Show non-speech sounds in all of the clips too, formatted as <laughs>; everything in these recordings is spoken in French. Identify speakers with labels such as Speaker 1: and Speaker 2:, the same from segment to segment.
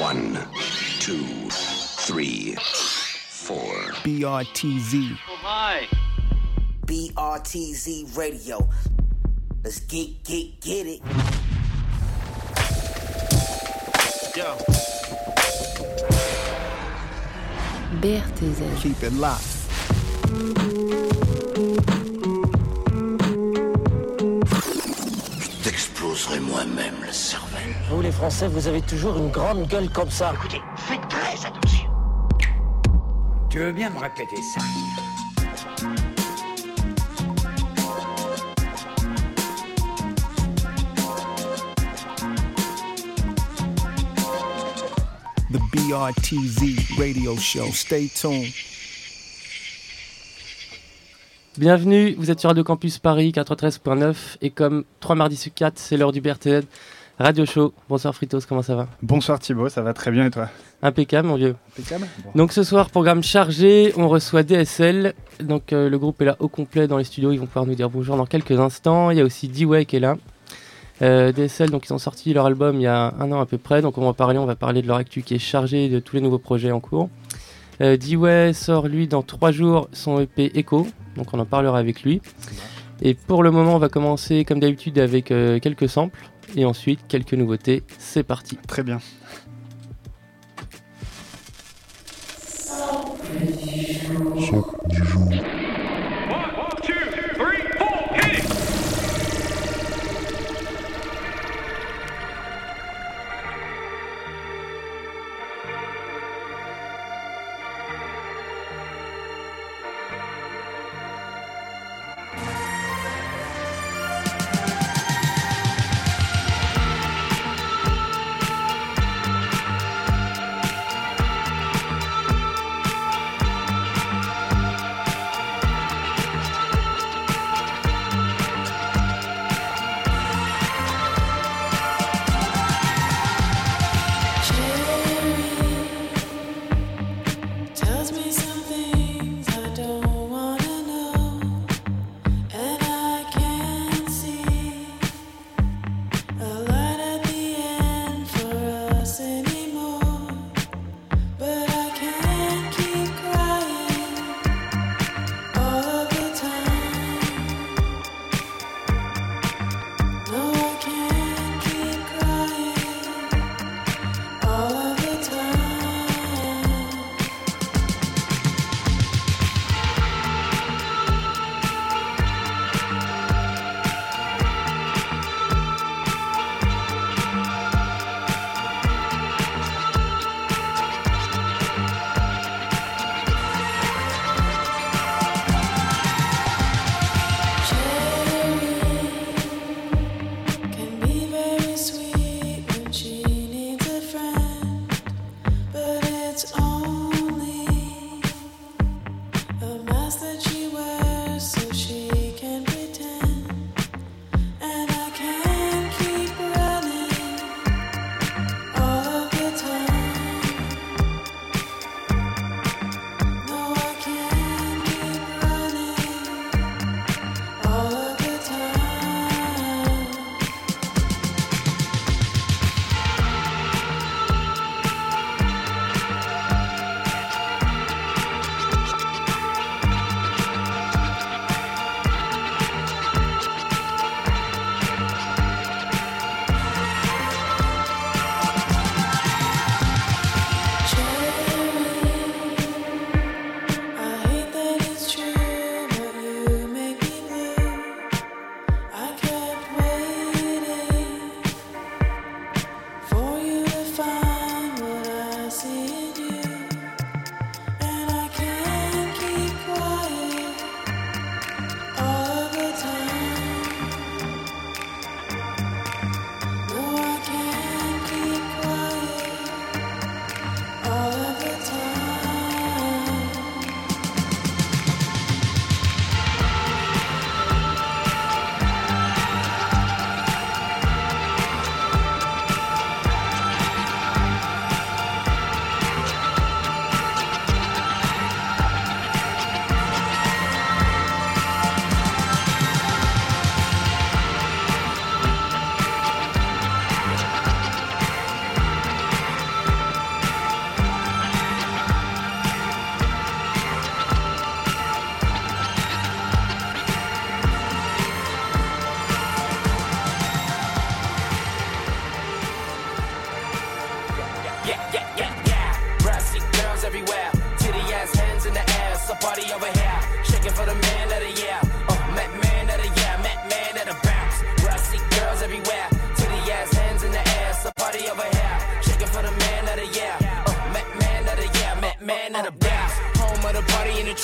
Speaker 1: One, two, three, four.
Speaker 2: BRTZ.
Speaker 3: Oh, hi.
Speaker 4: BRTZ Radio. Let's get, get, get it.
Speaker 3: Yo.
Speaker 5: BRTZ.
Speaker 2: Keep it locked.
Speaker 1: Moi-même le cervelle.
Speaker 6: Vous les Français, vous avez toujours une grande gueule comme ça.
Speaker 1: Écoutez, faites très attention.
Speaker 7: Tu veux bien me répéter ça?
Speaker 2: The BRTZ radio show. Stay tuned.
Speaker 8: Bienvenue, vous êtes sur Radio Campus Paris 93.9 et comme 3 mardis sur 4, c'est l'heure du BRTN Radio Show. Bonsoir Fritos, comment ça va?
Speaker 9: Bonsoir Thibaut, ça va très bien et toi?
Speaker 8: Impeccable mon vieux.
Speaker 9: Impeccable?
Speaker 8: Donc ce soir, programme chargé, on reçoit DSL. Donc euh, le groupe est là au complet dans les studios, ils vont pouvoir nous dire bonjour dans quelques instants. Il y a aussi D-Way qui est là. Euh, DSL, donc ils ont sorti leur album il y a un an à peu près, donc on va parler, on va parler de leur actu qui est chargé de tous les nouveaux projets en cours. Euh, D-Way sort lui dans 3 jours son EP Echo, donc on en parlera avec lui. Et pour le moment, on va commencer comme d'habitude avec euh, quelques samples et ensuite quelques nouveautés. C'est parti.
Speaker 9: Très bien.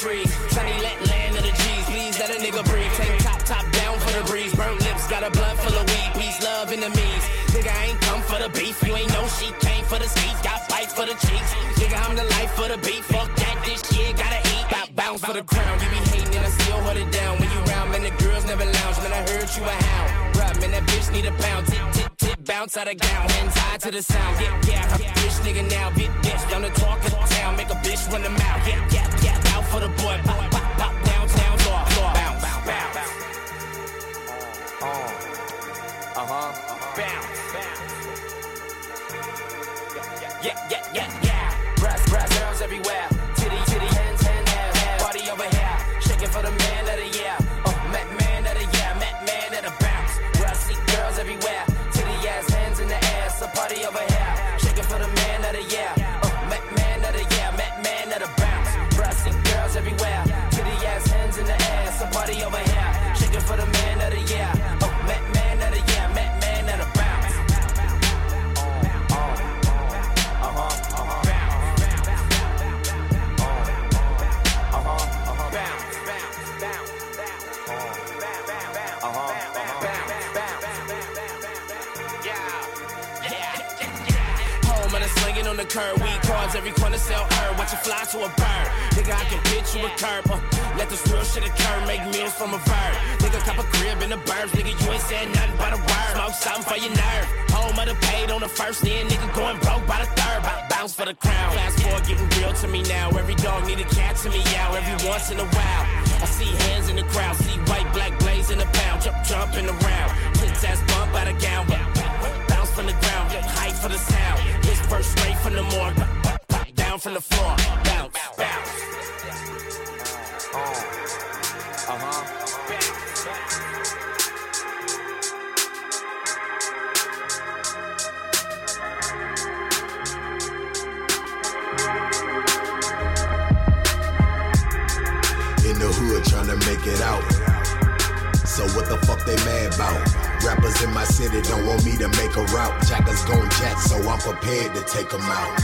Speaker 5: In sunny let land of the G's. Please let a nigga breathe. Tank top, top down for the breeze. Burnt lips, got a blunt full of weed. Peace, love, enemies. Nigga, I ain't come for the beef. You ain't know she came for the ski. Got fight for the cheeks. Nigga, I'm the life for the beat. Fuck that, this shit gotta eat. Bout bounce for the crown. You be hating and I still hold it down. When you round, man, the girls never lounge. Man, I heard you a hound. Bruh, man, that bitch need a pound. Tip, tip, tip, bounce out of gown. Hands high to the sound. Yeah, yeah, I'm bitch nigga now. Big bitch, down the talk of town. Make a bitch run the mouth. Yeah, yeah, for the boy. Pop, pop, pop, downtown, floor, floor. Bounce, bounce, bounce. Uh huh. Bounce, bounce. Yeah, yeah, yeah, yeah. Brass, brass girls everywhere. Curb. Weed cards, every corner sell herb. Watch it fly to a bird. Nigga, I can pitch you a curb. Uh, let this real shit occur. Make meals from a bird. Nigga, cop a crib in the burbs. Nigga, you ain't said nothing but a word. Smoke something for your nerve. Home of the paid on the first end. Nigga, going broke by the third. Bout bounce for the crown. Fast forward, getting real to me now. Every dog need a cat to me out. Every once in a while. I see hands in the crowd. See white, black blaze in the pound. Jump, jumping around. Tits ass bump out of gown. Bounce from the ground. Hype for the sound. First straight from the morgue. Down from the floor. Bounce, bounce.
Speaker 10: in the hood trying to make it out. So what the fuck they mad about? Rappers in my city don't want me to make a route. Jackers gon' jack, so I'm prepared to take 'em out.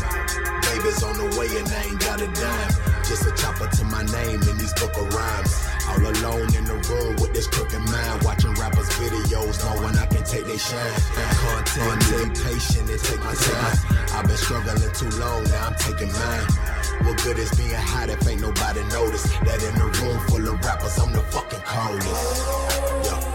Speaker 10: Baby's on the way and I ain't got a dime. Just a chopper to my name in these book of rhymes. All alone in the room with this crooked mind. Watching rappers' videos, knowing I can take they shine. Content, be patient and take my time. I've been struggling too long, now I'm taking mine. What good is being hot if ain't nobody notice that in a room full of rappers, I'm the fucking coldest.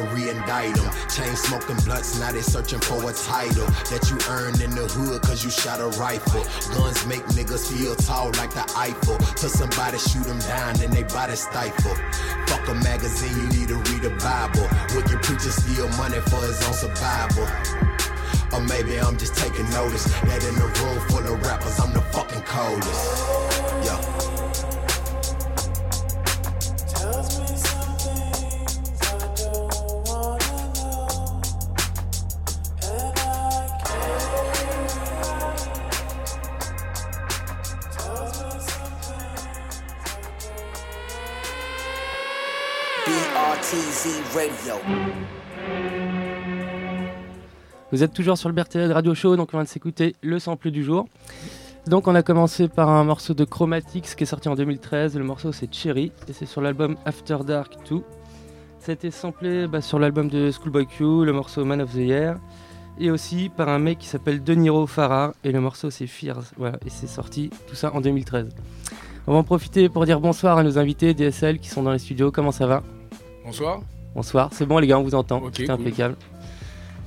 Speaker 10: And re-indict them. Chain smoking blunts, now they searching for a title that you earned in the hood cause you shot a rifle. Guns make niggas feel tall like the Eiffel. Till somebody shoot them down and they body stifle. Fuck a magazine, you need to read a Bible. Wicked preacher steal money for his own survival. Or maybe I'm just taking notice that in a room full of rappers, I'm the fucking coldest.
Speaker 8: Vous êtes toujours sur le BRTZ Radio Show, donc on vient de s'écouter le sample du jour. Donc on a commencé par un morceau de Chromatics qui est sorti en 2013. Le morceau c'est Cherry et c'est sur l'album After Dark 2. C'était samplé bah, sur l'album de Schoolboy Q, le morceau Man of the Year. Et aussi par un mec qui s'appelle De Niro Farrar et le morceau c'est Fears. Voilà, et c'est sorti tout ça en 2013. On va en profiter pour dire bonsoir à nos invités DSL qui sont dans les studios. Comment ça va?
Speaker 11: Bonsoir.
Speaker 8: Bonsoir, c'est bon les gars, on vous entend. C'est
Speaker 11: cool.
Speaker 8: impeccable.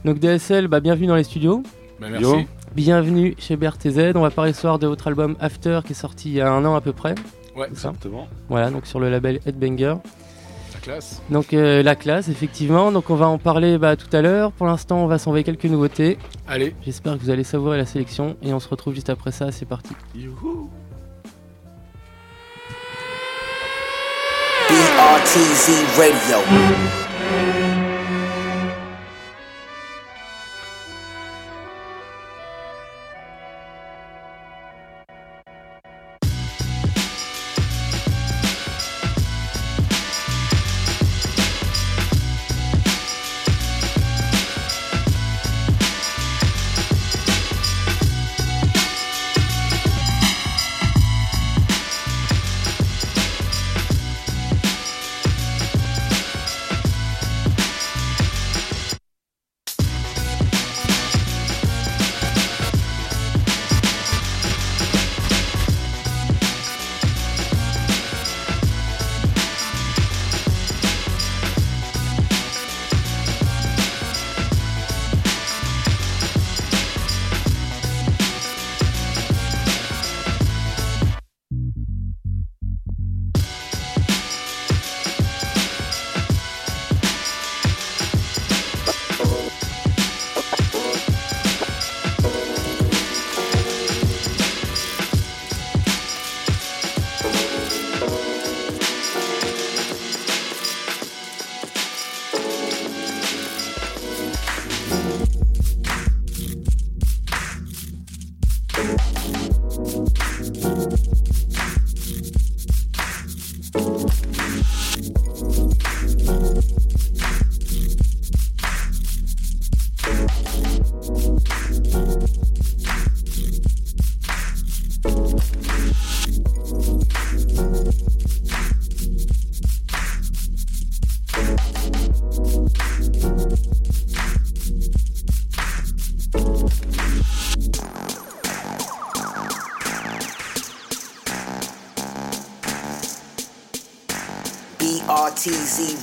Speaker 8: Donc DSL, bah, bienvenue dans les studios.
Speaker 11: Bah, merci.
Speaker 8: Bienvenue chez BRTZ. On va parler ce soir de votre album After qui est sorti il y a un an à peu près.
Speaker 11: Ouais, exactement.
Speaker 8: Voilà, donc sur le label Headbanger.
Speaker 11: La classe.
Speaker 8: Donc euh, la classe, effectivement. Donc on va en parler bah, tout à l'heure. Pour l'instant, on va s'envoyer quelques nouveautés.
Speaker 11: Allez.
Speaker 8: J'espère que vous allez savourer la sélection et on se retrouve juste après ça. C'est parti.
Speaker 11: Youhou.
Speaker 4: BRTZ Radio.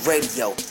Speaker 4: Radio.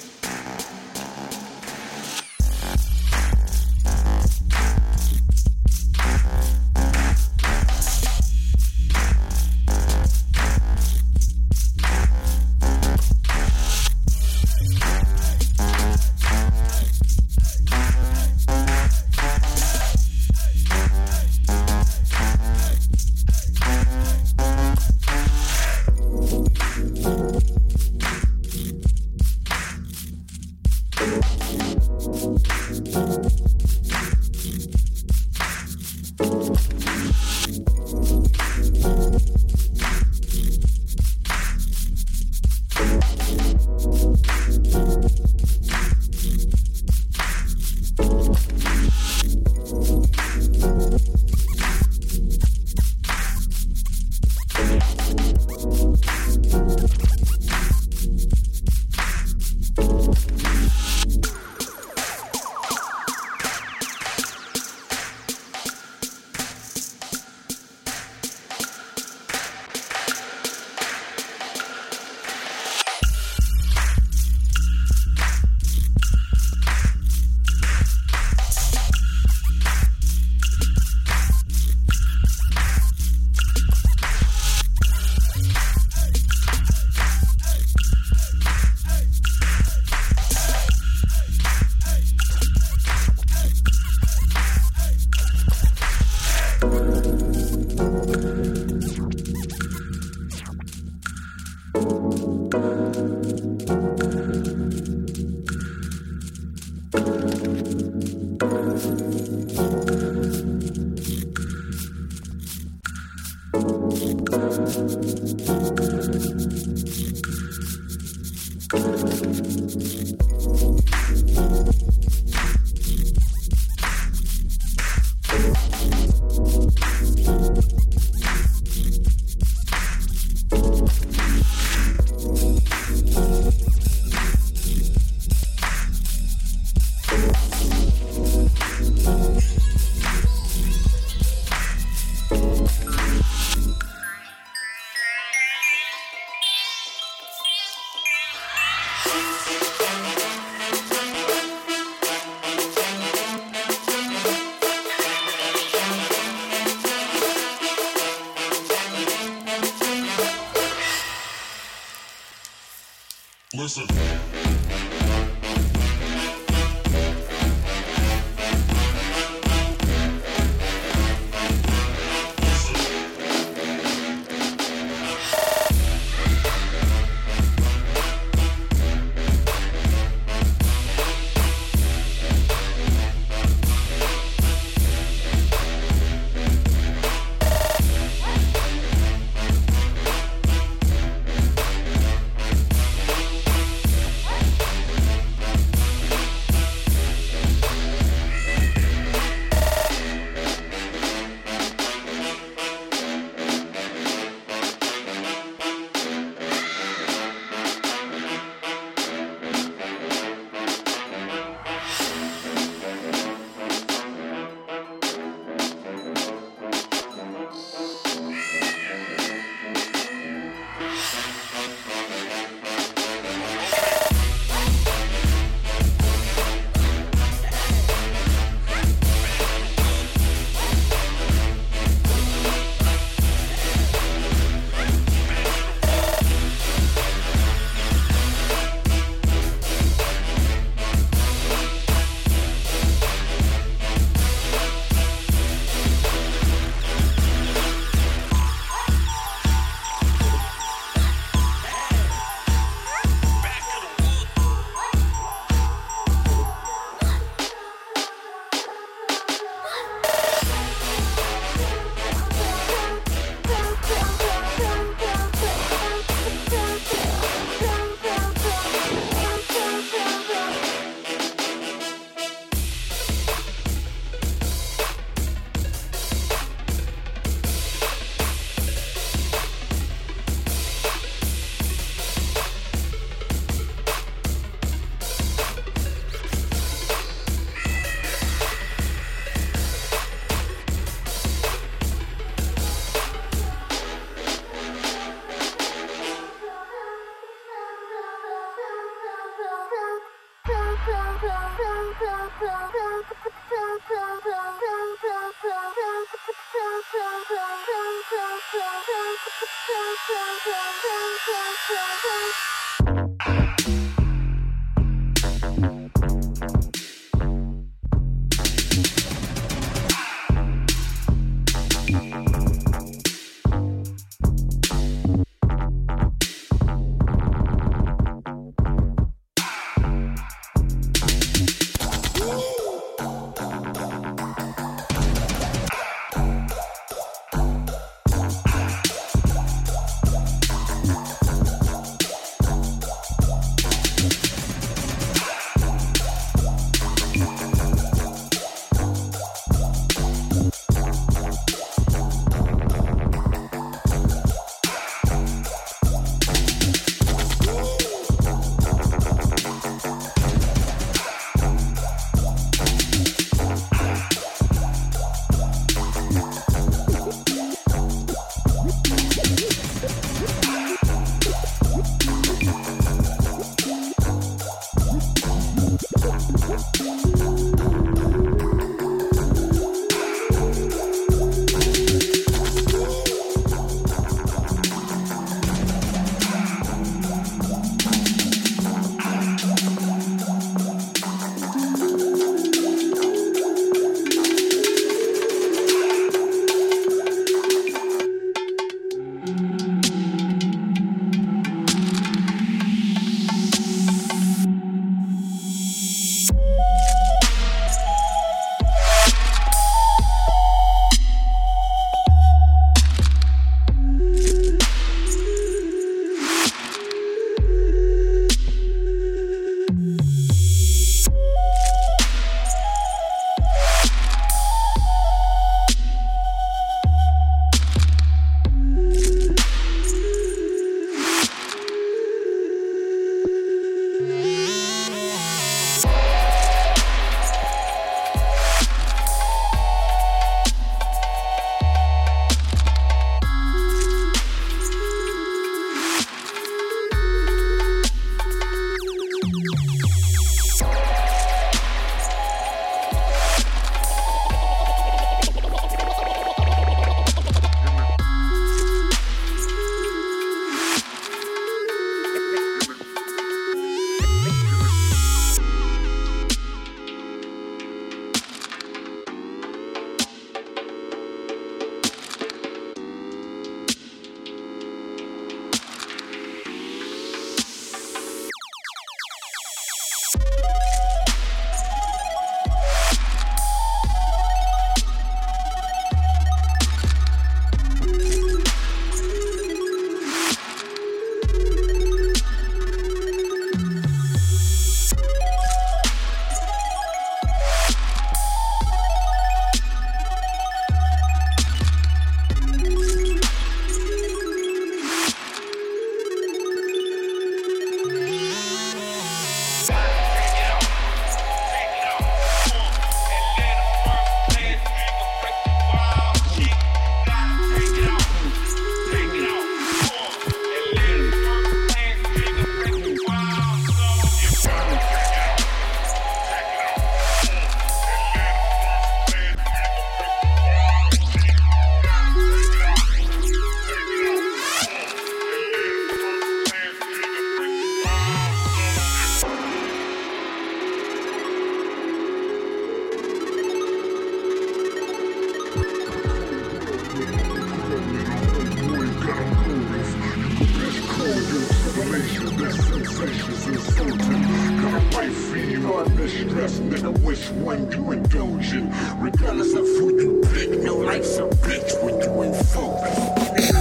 Speaker 12: regardless stress, nigga, which one you indulging? Regardless of who you pick, no life's a bitch when you ain't focused.
Speaker 4: Get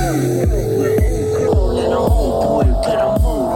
Speaker 4: a homeboy, get a move.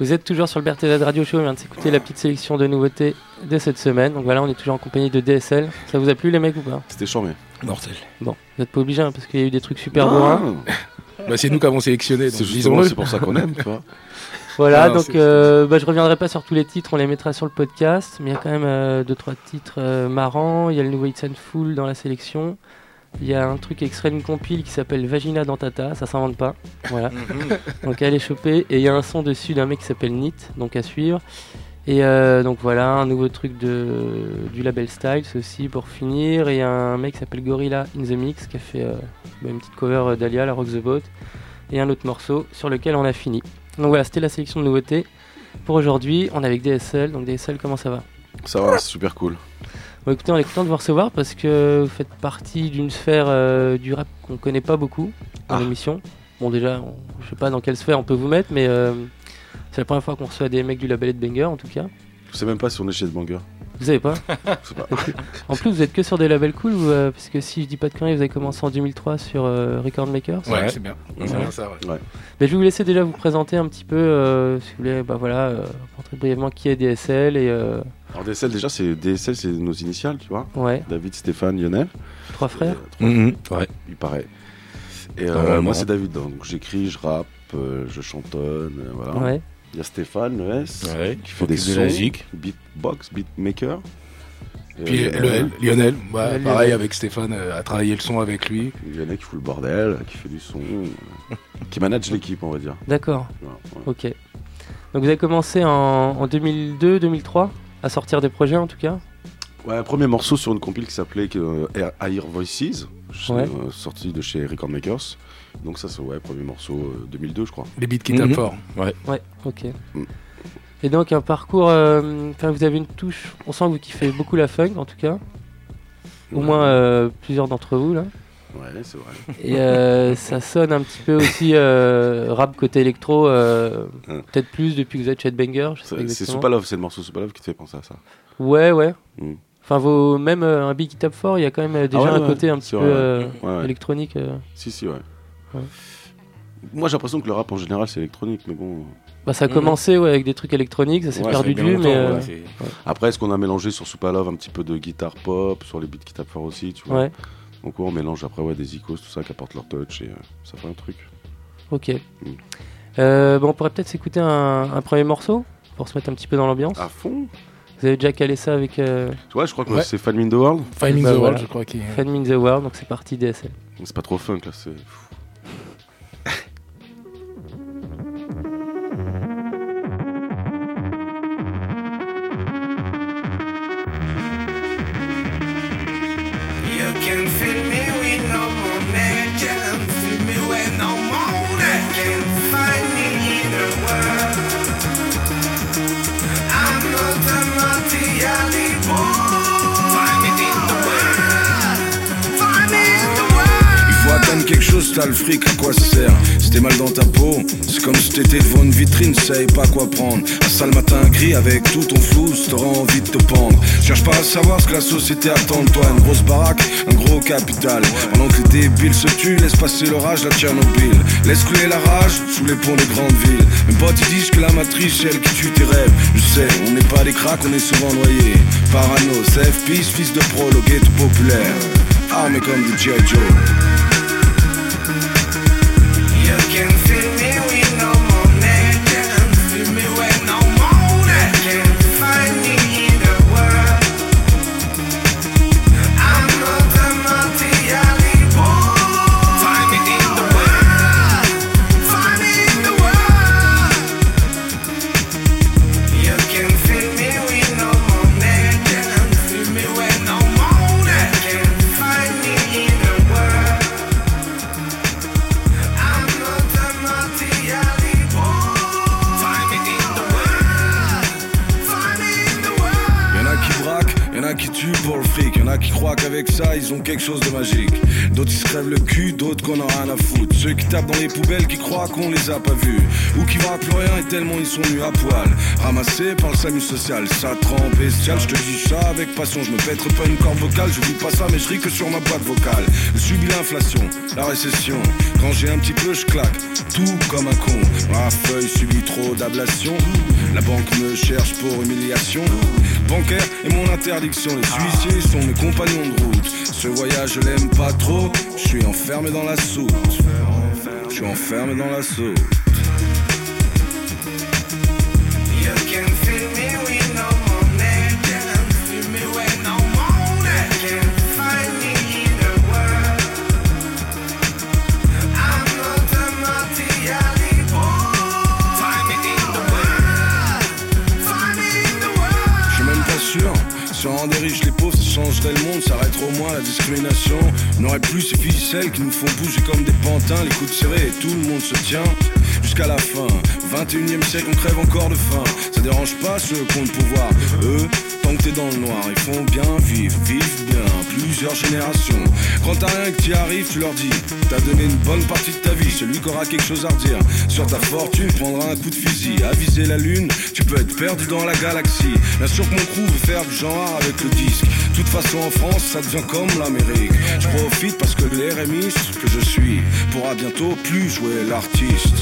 Speaker 8: Vous êtes toujours sur le BRTZ Radio Show, on vient de s'écouter la petite sélection de nouveautés de cette semaine. Donc voilà, on est toujours en compagnie de DSL. Ça vous a plu les mecs ou pas
Speaker 13: C'était charmé.
Speaker 11: Mortel.
Speaker 8: Bon, vous n'êtes pas obligé hein, parce qu'il y a eu des trucs super
Speaker 13: Non.
Speaker 8: bourrins. <laughs>
Speaker 11: Bah, c'est nous qui avons sélectionné.
Speaker 13: C'est
Speaker 11: donc
Speaker 13: justement
Speaker 11: disons-le.
Speaker 13: c'est pour ça qu'on aime, tu vois. <laughs>
Speaker 8: Voilà,
Speaker 11: Non,
Speaker 8: donc euh, bah, je reviendrai pas sur tous les titres, on les mettra sur le podcast, mais il y a quand même euh, deux trois titres euh, marrants. Il y a le nouveau It's and Full dans la sélection. Il y a un truc extrait d'une compile qui s'appelle Vagina dans Tata, ça s'invente pas. Voilà. <laughs> donc allez choper. Et il y a un son dessus d'un mec qui s'appelle Nit, donc à suivre. Et euh, donc voilà, un nouveau truc de, du label Styles aussi pour finir. Et il y a un mec qui s'appelle Gorilla in the Mix qui a fait euh, bah, une petite cover euh, d'Alia, la Rock the Boat. Et un autre morceau sur lequel on a fini. Donc voilà, c'était la sélection de nouveautés. Pour aujourd'hui, on est avec DSL. Donc DSL, comment ça va?
Speaker 13: Ça va, c'est super cool.
Speaker 8: Bon écoutez, on est content de vous recevoir parce que vous faites partie d'une sphère euh, du rap qu'on connaît pas beaucoup dans
Speaker 13: Ah.
Speaker 8: l'émission. Bon déjà, on- je sais pas dans quelle sphère on peut vous mettre, mais euh, c'est la première fois qu'on reçoit des mecs du label de Banger en tout cas.
Speaker 13: Je sais même pas si on est chez Banger.
Speaker 8: Vous savez pas? <laughs>
Speaker 13: Je sais pas.
Speaker 8: En plus, vous êtes que sur des labels cool, ou, euh, parce que si je dis pas de conneries, vous avez commencé en 2003 sur euh, Record Makers?
Speaker 11: Ouais, c'est bien. C'est
Speaker 8: Ouais.
Speaker 11: bien ça, ouais.
Speaker 13: Ouais.
Speaker 8: Mais je vais vous laisser déjà vous présenter un petit peu, euh, si vous voulez, bah voilà, euh, montrer brièvement qui est DSL et euh,
Speaker 13: Alors DSL déjà, c'est DSL, c'est nos initiales, tu vois.
Speaker 8: ouais,
Speaker 13: David, Stéphane, Lionel.
Speaker 8: trois frères.
Speaker 13: Euh, trois-
Speaker 11: Mhm, Ouais.
Speaker 13: Il paraît. Et euh, moi, c'est David. Donc j'écris, je rappe, euh, je chantonne, euh, voilà.
Speaker 8: Ouais.
Speaker 13: Il y a Stéphane, le S,
Speaker 11: Ouais,
Speaker 13: qui fait des sons,
Speaker 11: de musique.
Speaker 13: beatbox, beatmaker. Et,
Speaker 11: Puis
Speaker 13: euh,
Speaker 11: Lionel, ouais,
Speaker 8: Lionel.
Speaker 11: pareil avec Stéphane, euh, a travaillé le son avec lui.
Speaker 13: A qui fout le bordel, qui fait du son, euh, qui manage l'équipe, on va dire.
Speaker 8: D'accord.
Speaker 13: Ouais.
Speaker 8: Ok. Donc vous avez commencé en, en 2002-2003 à sortir des projets en tout cas.
Speaker 13: Ouais, un premier morceau sur une compile qui s'appelait euh, Air- Voices,
Speaker 8: Ouais.
Speaker 13: euh, sorti de chez Record Makers. Donc ça, c'est ouais, premier morceau euh, 2002, je crois.
Speaker 11: Les beats qui tapent
Speaker 8: Mhm.
Speaker 11: fort. Ouais.
Speaker 8: Ouais, ok.
Speaker 13: Mm.
Speaker 8: Et donc un parcours, euh, enfin vous avez une touche, on sent que vous kiffez beaucoup la funk en tout cas. Au
Speaker 13: Ouais.
Speaker 8: moins euh, plusieurs d'entre vous là.
Speaker 13: Ouais, c'est vrai.
Speaker 8: Et euh, <laughs> ça sonne un petit peu aussi euh, rap côté électro, euh,
Speaker 13: Hein.
Speaker 8: peut-être plus depuis que vous êtes chez Banger.
Speaker 13: C'est. Soupalov, c'est le morceau Soupalov qui te fait penser à ça.
Speaker 8: Ouais, ouais.
Speaker 13: Mm.
Speaker 8: Enfin, vos, même un beat qui tape fort, il y a quand même déjà
Speaker 13: ouais,
Speaker 8: un côté un petit peu électronique.
Speaker 13: Si, si, ouais. Moi, j'ai l'impression que le rap en général, c'est électronique, mais bon.
Speaker 8: Bah, ça a
Speaker 11: Mhm.
Speaker 8: commencé ouais, avec des trucs électroniques, ça s'est
Speaker 13: Ouais,
Speaker 8: perdu de vue, mais. euh,
Speaker 11: ouais,
Speaker 13: Après, est-ce qu'on a mélangé sur Soupalov un petit peu de guitare pop, sur les beats qui tapent fort aussi, tu vois?
Speaker 8: Ouais,
Speaker 13: Donc, ouais, on mélange après ouais, des icônes, tout ça, qui apportent leur touch et euh, ça fait un truc.
Speaker 8: ok.
Speaker 13: Mm.
Speaker 8: Euh, bon, on pourrait peut-être s'écouter un, un premier morceau pour se mettre un petit peu dans l'ambiance.
Speaker 13: À fond
Speaker 8: Vous avez déjà calé ça avec euh,
Speaker 13: Tu vois, je crois que
Speaker 11: Ouais.
Speaker 13: c'est Fan in the World.
Speaker 11: Five in
Speaker 8: Bah,
Speaker 11: the
Speaker 8: voilà.
Speaker 11: World, je crois qu'il
Speaker 8: in the World, donc c'est parti DSL.
Speaker 13: C'est pas trop funk, là, c'est.
Speaker 14: Le fric, à quoi ça sert t'es mal dans ta peau, c'est comme si t'étais devant une vitrine, savais pas quoi prendre. Un sale matin gris avec tout ton flou, t'auras envie de te pendre. Cherche pas à savoir ce que la société attend de toi. Une grosse baraque, un gros capital. Pendant que les débiles se tuent, laisse passer l'orage, la Tchernobyl. Laisse couler la rage sous les ponts des grandes villes. Mes potes ils disent que la matrice c'est elle qui tue tes rêves. Je sais, on n'est pas des cracks, on est souvent noyés. Parano, safe peace, fils de prologué tout populaire. Armé comme des G.I. Joe. Quelque chose de magique. D'autres ils se crèvent le cul, d'autres qu'on a rien à foutre. Ceux qui tapent dans les poubelles, qui croient qu'on les a pas vus. Ou qui voient plus rien et tellement ils sont nus à poil. Ramassés par le SAMU social, ça trempe bestial. Je te dis ça avec passion, je me pèterai pas une corde vocale. Je vis pas ça, mais je ris que sur ma boîte vocale. Je subis l'inflation, la récession. Quand j'ai un petit peu, je claque. Tout comme un con. Ma feuille subit trop d'ablation. La banque me cherche pour humiliation. Bancaire est mon interdiction. Les huissiers sont mes compagnons de route. Ce voyage, je l'aime pas trop. Je suis enfermé dans la soute. Je suis enfermé dans la soute. Changerait le monde, ça arrêterait au moins la discrimination. On n'aurait plus ces ficelles qui nous font bouger comme des pantins, les coudes serrés et tout le monde se tient. Jusqu'à la fin, 21 e siècle, on crève encore de faim. Ça dérange pas ceux qui ont le pouvoir. Eux, tant que t'es dans le noir, ils font bien vivre, vivent bien, plusieurs générations. Quand t'as rien que t'y arrives, tu leur dis T'as donné une bonne partie de ta vie, celui qui aura quelque chose à redire. Sur ta fortune, prendra un coup de fusil. À viser la lune, tu peux être perdu dans la galaxie. Bien sûr que mon crew veut faire du genre avec le disque. Toute façon, en France, ça devient comme l'Amérique. Je profite parce que RMI que je suis pourra bientôt plus jouer l'artiste.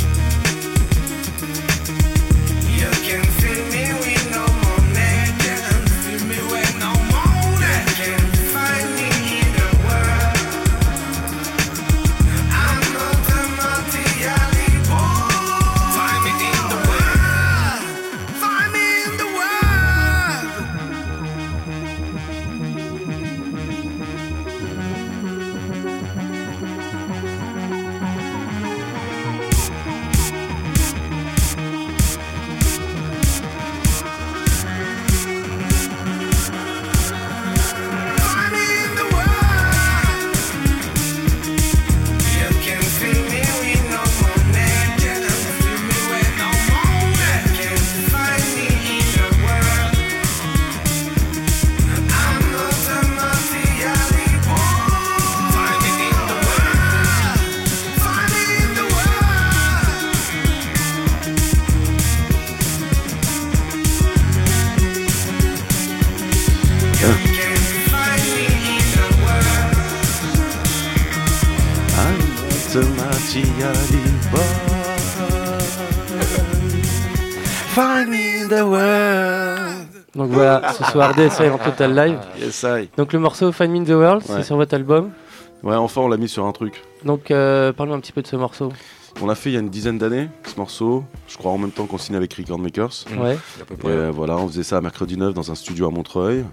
Speaker 8: Voilà, ce soir DSL en total live.
Speaker 13: Yes, I.
Speaker 8: Donc le morceau Find Me in the World,
Speaker 13: Ouais.
Speaker 8: c'est sur votre album.
Speaker 13: Ouais, enfin, on l'a mis sur un truc.
Speaker 8: Donc euh, parle-moi un petit peu de ce morceau.
Speaker 13: On l'a fait il y a une dizaine d'années, ce morceau. Je crois en même temps qu'on signe avec Record Makers.
Speaker 8: Ouais.
Speaker 11: À peu près.
Speaker 13: voilà, on faisait ça à mercredi 9 dans un studio à Montreuil.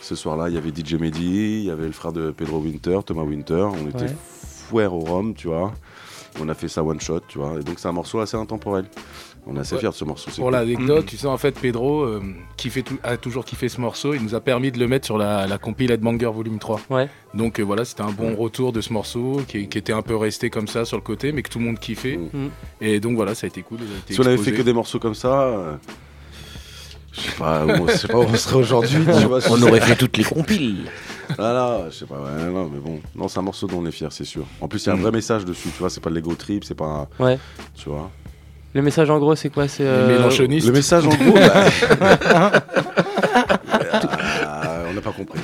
Speaker 13: Ce soir-là, il y avait DJ Mehdi, il y avait le frère de Pedro Winter, Thomas Winter. On était
Speaker 8: Ouais.
Speaker 13: fouer au rhum, tu vois. On a fait ça one shot, tu vois. Et donc c'est un morceau assez intemporel. On est assez
Speaker 11: Ouais.
Speaker 13: fiers de ce morceau.
Speaker 11: Pour l'anecdote, tu sais, en fait, Pedro euh, qui fait tout- a toujours kiffé ce morceau. Il nous a permis de le mettre sur la, la compile Headbanger Volume 3.
Speaker 8: Ouais.
Speaker 11: Donc euh, voilà, c'était un bon retour de ce morceau qui, qui était un peu resté comme ça sur le côté, mais que tout le monde kiffait.
Speaker 8: Mm.
Speaker 11: Et donc voilà, ça a été cool. a été
Speaker 13: Si on avait fait que des morceaux comme ça, euh, je sais pas, où- je sais pas où on serait aujourd'hui.
Speaker 15: On aurait fait toutes les compiles.
Speaker 13: Ah là, je sais pas, ouais, non, mais bon, non, c'est un morceau dont on est fier, c'est sûr. En plus, il y a un
Speaker 11: Mm.
Speaker 13: vrai message dessus, tu vois, c'est pas de l'ego trip, c'est pas, un-
Speaker 8: Ouais.
Speaker 13: tu vois.
Speaker 8: Le message en gros, c'est quoi C'est euh.
Speaker 13: Le message en gros, bah, Ah, on n'a pas compris.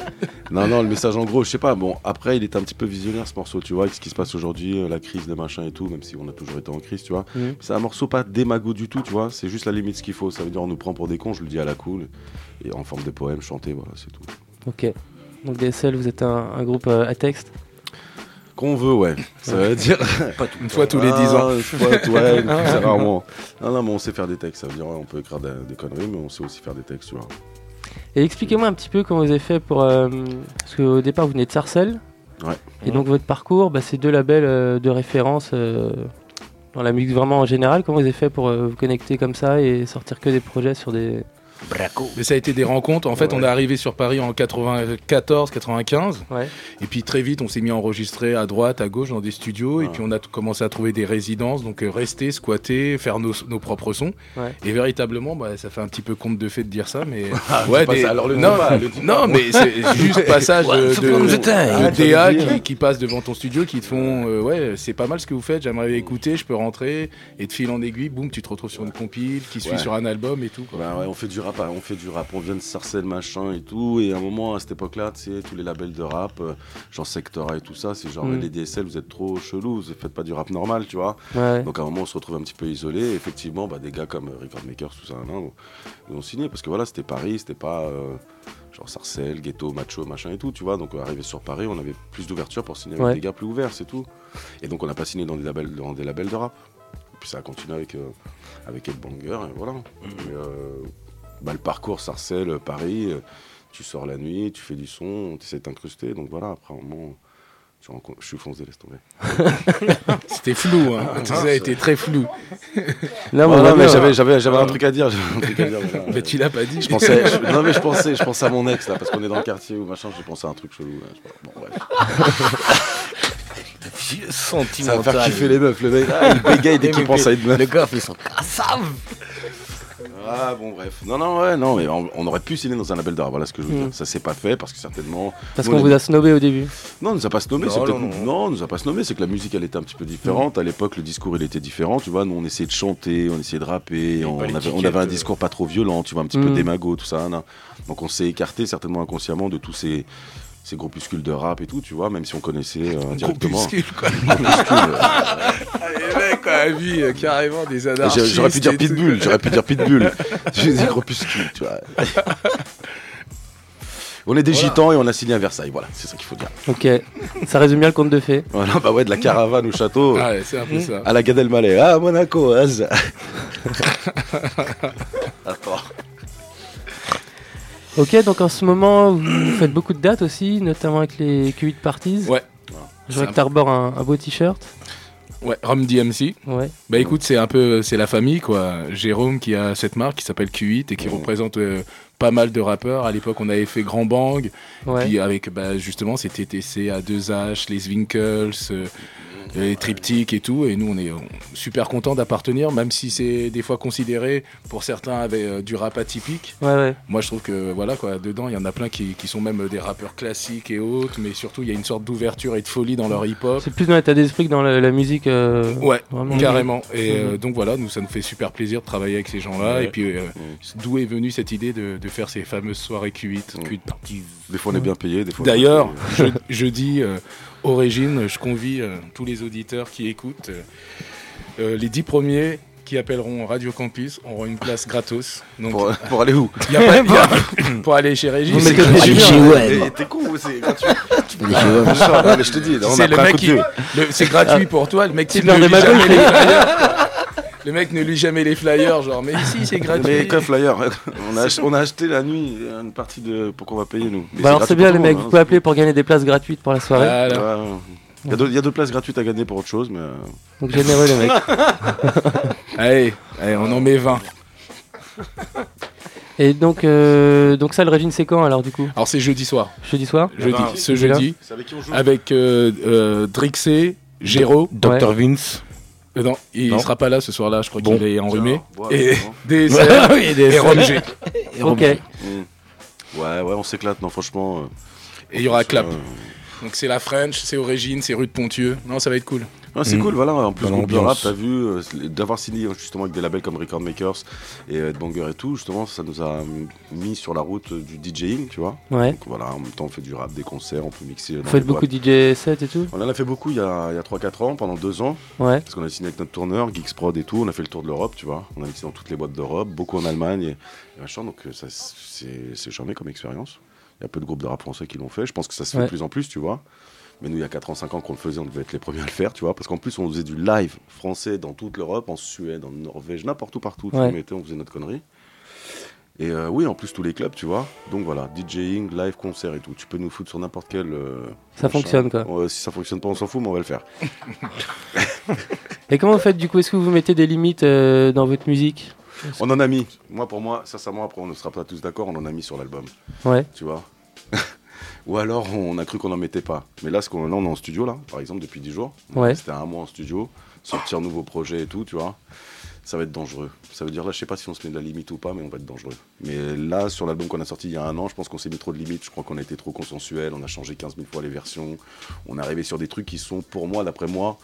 Speaker 13: Non, non, le message en gros, je sais pas. Bon, après, il est un petit peu visionnaire ce morceau, tu vois, avec ce qui se passe aujourd'hui, euh, la crise de machin et tout, même si on a toujours été en crise, tu vois.
Speaker 8: Mhm.
Speaker 13: C'est un morceau pas démago du tout, tu vois. C'est juste la limite ce qu'il faut. Ça veut dire on nous prend pour des cons, je le dis à la cool, et en forme de poème chanté, voilà, c'est tout.
Speaker 8: Ok. Donc DSL, vous êtes un, un groupe euh, à texte.
Speaker 13: Qu'on veut, ouais. Ça veut dire. <laughs>
Speaker 11: Une fois tous les 10 ans.
Speaker 13: Ah, une fois, ouais, une fois, c'est rarement. Non, non, mais on sait faire des textes. Ça veut dire, ouais, on peut écrire des, des conneries, mais on sait aussi faire des textes, tu vois.
Speaker 8: Et expliquez-moi un petit peu comment vous avez fait pour. euh, parce qu'au départ, vous venez de Sarcelles.
Speaker 13: Ouais.
Speaker 8: Et donc, votre parcours, bah, c'est deux labels euh, de référence euh, dans la musique vraiment en général. Comment vous avez fait pour euh, vous connecter comme ça et sortir que des projets sur des.
Speaker 11: Mais ça a été des rencontres. En fait, on est arrivé sur Paris en 94, 95.
Speaker 8: Ouais.
Speaker 11: Et puis très vite, on s'est mis à enregistrer à droite, à gauche dans des studios. Et puis on a commencé à trouver des résidences. Donc euh, rester, squatter, faire nos, nos propres sons.
Speaker 8: Ouais.
Speaker 11: Et véritablement, bah, ça fait un petit peu compte de fait de dire ça. Mais <laughs>
Speaker 13: Ah, dis pas ça, alors le
Speaker 11: non,
Speaker 13: pas, le dis
Speaker 11: non mais c'est <laughs> juste passage
Speaker 13: Ouais,
Speaker 11: de, de, de
Speaker 13: de
Speaker 11: DA qui, qui passent devant ton studio, qui te font euh, ouais, c'est pas mal ce que vous faites. J'aimerais écouter, je peux rentrer. Et de fil en aiguille, boum, tu te retrouves sur une compile qui suit
Speaker 13: Ouais.
Speaker 11: sur un album et tout. Quoi.
Speaker 13: Bah ouais, on fait du rap, on fait du rap, on vient de Sarcelles, machin et tout. Et à un moment, à cette époque-là, tu sais, tous les labels de rap, euh, genre Sectora et tout ça, c'est genre
Speaker 8: Mm.
Speaker 13: les DSL, vous êtes trop chelous, vous faites pas du rap normal, tu vois.
Speaker 8: Ouais.
Speaker 13: Donc à un moment, on se retrouve un petit peu isolé. Et effectivement, bah, des gars comme euh, Record Makers, tout ça, nous ont signé parce que voilà, c'était Paris, c'était pas euh, genre Sarcelles, Ghetto, Macho, machin et tout, tu vois. Donc arrivé sur Paris, on avait plus d'ouverture pour signer
Speaker 8: Ouais.
Speaker 13: avec des gars plus ouverts, c'est tout. Et donc on n'a pas signé dans des labels, dans des labels de rap. Et puis ça a continué avec, euh, avec Headbanger, et voilà. Et, euh, bah, le parcours Sarcelles, Paris, euh, tu sors la nuit, tu fais du son, tu essaies de t'incruster, donc voilà, après un moment, tu rencontres- je suis foncé, laisse tomber. <laughs>
Speaker 11: C'était flou, hein. Tout ça a été très flou.
Speaker 8: Non,
Speaker 13: Ouais,
Speaker 8: mais on va
Speaker 13: non, mais j'avais, j'avais, j'avais un truc à dire. j'avais un truc à dire, <laughs> mais
Speaker 11: tu l'as pas dit.
Speaker 13: Je pensais, je- non mais je pensais, je pensais à mon ex là, parce qu'on est dans le quartier ou machin, j'ai pensé à un truc chelou. Là. Bon bref. <laughs>
Speaker 15: Vieux
Speaker 13: Ça va
Speaker 15: sentimental.
Speaker 13: faire kiffer les meufs, le mec. Ah, il bégaye dès qu'il pense à une meuf.
Speaker 15: Le gars fait son cassav.
Speaker 13: Ah bon bref. Non non ouais non mais on, on aurait pu signer dans un label d'art. Voilà ce que je veux
Speaker 8: Mm.
Speaker 13: dire. Ça s'est pas fait parce que certainement.
Speaker 8: Parce qu'on
Speaker 13: on
Speaker 8: vous a snobé au début.
Speaker 13: Non, on nous a pas snobé,
Speaker 15: Non, non,
Speaker 13: non,
Speaker 15: non.
Speaker 13: on nous a pas snobé, c'est que la musique elle était un petit peu différente. À l'époque, le discours il était différent, tu vois. Nous on essayait de chanter, on essayait de rapper, on, avait, on avait un
Speaker 15: euh.
Speaker 13: discours pas trop violent, tu vois, un petit peu
Speaker 8: Mm.
Speaker 13: démago, tout ça. Donc on s'est écarté certainement inconsciemment de tous ces ces groupuscules de rap et tout, tu vois, même si on connaissait euh, <laughs> directement.
Speaker 11: Groupuscule, quoi. <laughs>
Speaker 13: Groupuscules, euh,
Speaker 11: Ah, les mecs, on a vu euh, carrément des anarchistes.
Speaker 13: J'aurais pu dire. Pitbull, j'aurais <laughs> pu dire Pitbull. J'ai dit groupuscule, tu vois. On est des
Speaker 11: Voilà.
Speaker 13: gitans et on a signé à Versailles, voilà, c'est ça qu'il faut dire.
Speaker 8: Ok. Ça résume bien le conte de fées.
Speaker 13: Voilà, bah ouais, de la caravane au château.
Speaker 11: Ah, ouais, c'est un peu ça.
Speaker 13: À la Gad Elmaleh. Ah, Monaco, ah, ça. Attends.
Speaker 8: Ok, donc en ce moment, vous faites beaucoup de dates aussi, notamment avec les Q8 Parties.
Speaker 11: Ouais.
Speaker 8: Je vois que t'arbores un, un beau t-shirt.
Speaker 11: Ouais, Rom DMC.
Speaker 8: Ouais.
Speaker 11: Bah écoute, c'est un peu, c'est la famille quoi. Jérôme qui a cette marque qui s'appelle Q8 et qui représente euh, pas mal de rappeurs. À l'époque, on avait fait Grand Bang,
Speaker 8: Ouais.
Speaker 11: puis avec bah, justement c'était TC, A2H, les Winkles, euh, les Triptyques et tout. Et nous, on est super content d'appartenir, même si c'est des fois considéré pour certains avec euh, du rap atypique.
Speaker 8: Ouais, ouais.
Speaker 11: Moi, je trouve que voilà quoi, dedans, il y en a plein qui, qui sont même euh, des rappeurs classiques et autres, mais surtout il y a une sorte d'ouverture et de folie dans leur hip-hop.
Speaker 8: C'est plus dans l'état d'esprit que dans la, la musique. euh,
Speaker 11: Ouais,
Speaker 8: vraiment.
Speaker 11: carrément. Et euh, donc voilà, nous, ça nous fait super plaisir de travailler avec ces gens-là.
Speaker 13: Ouais.
Speaker 11: Et puis, euh, d'où est venue cette idée de, de faire ces fameuses soirées Q8, Q8 parties?
Speaker 13: Des fois, on est bien payé, des fois. on est
Speaker 11: D'ailleurs, je, jeudi, euh, Origine, je convie euh, tous les auditeurs qui écoutent. euh, euh, les dix premiers qui appelleront Radio Campus auront une place gratos. Donc,
Speaker 13: Pour, <laughs> pour aller où
Speaker 11: y a pas- y a- <laughs> <laughs> pour aller chez Régis.
Speaker 8: Vous.
Speaker 13: Eh, T'es con, c'est gratuit. Je te dis,
Speaker 11: C'est gratuit pour toi, le mec qui ne jamais. Le mec ne lit jamais les flyers, genre, mais ici c'est gratuit.
Speaker 13: Mais qu'un flyer, on a, ach- on a acheté la nuit une partie de. Pour qu'on va payer nous. Mais
Speaker 8: Bah alors c'est bien les mecs, vous
Speaker 13: hein,
Speaker 8: pouvez appeler pour gagner des places gratuites pour la soirée.
Speaker 11: Voilà.
Speaker 13: Ouais. Il y, a deux, il y a deux places gratuites à gagner pour autre chose, mais. euh,
Speaker 8: Donc généreux les mecs. <laughs>
Speaker 11: Allez, allez, on en met 20.
Speaker 8: Et donc, euh, donc ça le régime c'est quand alors du coup?
Speaker 11: Alors c'est jeudi soir.
Speaker 8: Jeudi soir?
Speaker 11: Jeudi,
Speaker 13: ben,
Speaker 11: ce
Speaker 8: c'est là
Speaker 11: jeudi,
Speaker 13: C'est avec qui on joue?
Speaker 11: avec euh, euh, Drixé, Géro.
Speaker 15: Dr Vince.
Speaker 11: Euh, non, il
Speaker 15: Non.
Speaker 11: sera pas là ce soir-là, je crois
Speaker 15: Bon.
Speaker 11: qu'il est enrhumé.
Speaker 13: Tiens,
Speaker 11: Et
Speaker 13: bon. <laughs>
Speaker 11: DSL <laughs>
Speaker 15: Oui, et des-
Speaker 11: et Rom G.
Speaker 8: Ok.
Speaker 13: Mm. Ouais, ouais, on s'éclate, non, franchement. euh,
Speaker 11: Et il y aura Clap.
Speaker 13: euh,
Speaker 11: Donc c'est la French, c'est Origine, c'est rue de Pontieux. Non, ça va être cool.
Speaker 13: Ouais, c'est
Speaker 15: Mm.
Speaker 13: cool, voilà. En plus, groupe de rap, t'as vu, euh, d'avoir signé justement avec des labels comme Record Makers et euh, Banger et tout, justement, ça nous a mis sur la route euh, du DJing, tu vois.
Speaker 8: Ouais.
Speaker 13: Donc voilà, en même temps, on fait du rap, des concerts, on peut mixer.
Speaker 8: Vous faites beaucoup de DJ set et tout?
Speaker 13: On en a fait beaucoup il y a, il y a 3-4 ans, pendant 2 ans,
Speaker 8: Ouais.
Speaker 13: parce qu'on a signé avec notre tourneur, Geeks Prod et tout. On a fait le tour de l'Europe, tu vois. On a mixé dans toutes les boîtes d'Europe, beaucoup en Allemagne et, et machin. Donc euh, ça, c'est c'est charmé comme expérience. Il y a peu de groupes de rap français qui l'ont fait. Je pense que ça se fait
Speaker 8: Ouais.
Speaker 13: de plus en plus, tu vois. Mais nous, il y a 4 ans, 5 ans qu'on le faisait, on devait être les premiers à le faire, tu vois. Parce qu'en plus, on faisait du live français dans toute l'Europe, en Suède, en Norvège, n'importe où, partout. Tu
Speaker 8: Ouais.
Speaker 13: nous mettais, on faisait notre connerie. Et euh, oui, en plus, tous les clubs, tu vois. Donc voilà, DJing, live, concert et tout. Tu peux nous foutre sur n'importe quel. euh,
Speaker 8: Ça fonctionne, quoi.
Speaker 13: Si ça fonctionne pas, on s'en fout, mais on va le faire. <laughs>
Speaker 8: Et comment vous faites du coup? Est-ce que vous mettez des limites euh, dans votre musique?
Speaker 13: On en a mis. Moi, pour moi, sincèrement, après, on ne sera pas tous d'accord, on en a mis sur l'album.
Speaker 8: Ouais.
Speaker 13: Tu vois? Ou alors, on a cru qu'on n'en mettait pas. Mais là, ce qu'on là, on est en studio, là, par exemple, depuis 10 jours.
Speaker 8: Ouais.
Speaker 13: C'était un mois en studio, sortir un nouveau projet et tout, tu vois. Ça va être dangereux. Ça veut dire, là, je sais pas si on se met de la limite ou pas, mais on va être dangereux. Mais là, sur l'album qu'on a sorti il y a un an, je pense qu'on s'est mis trop de limites. Je crois qu'on a été trop consensuel. On a changé 15 000 fois les versions. On est arrivé sur des trucs qui sont, pour moi, d'après moi,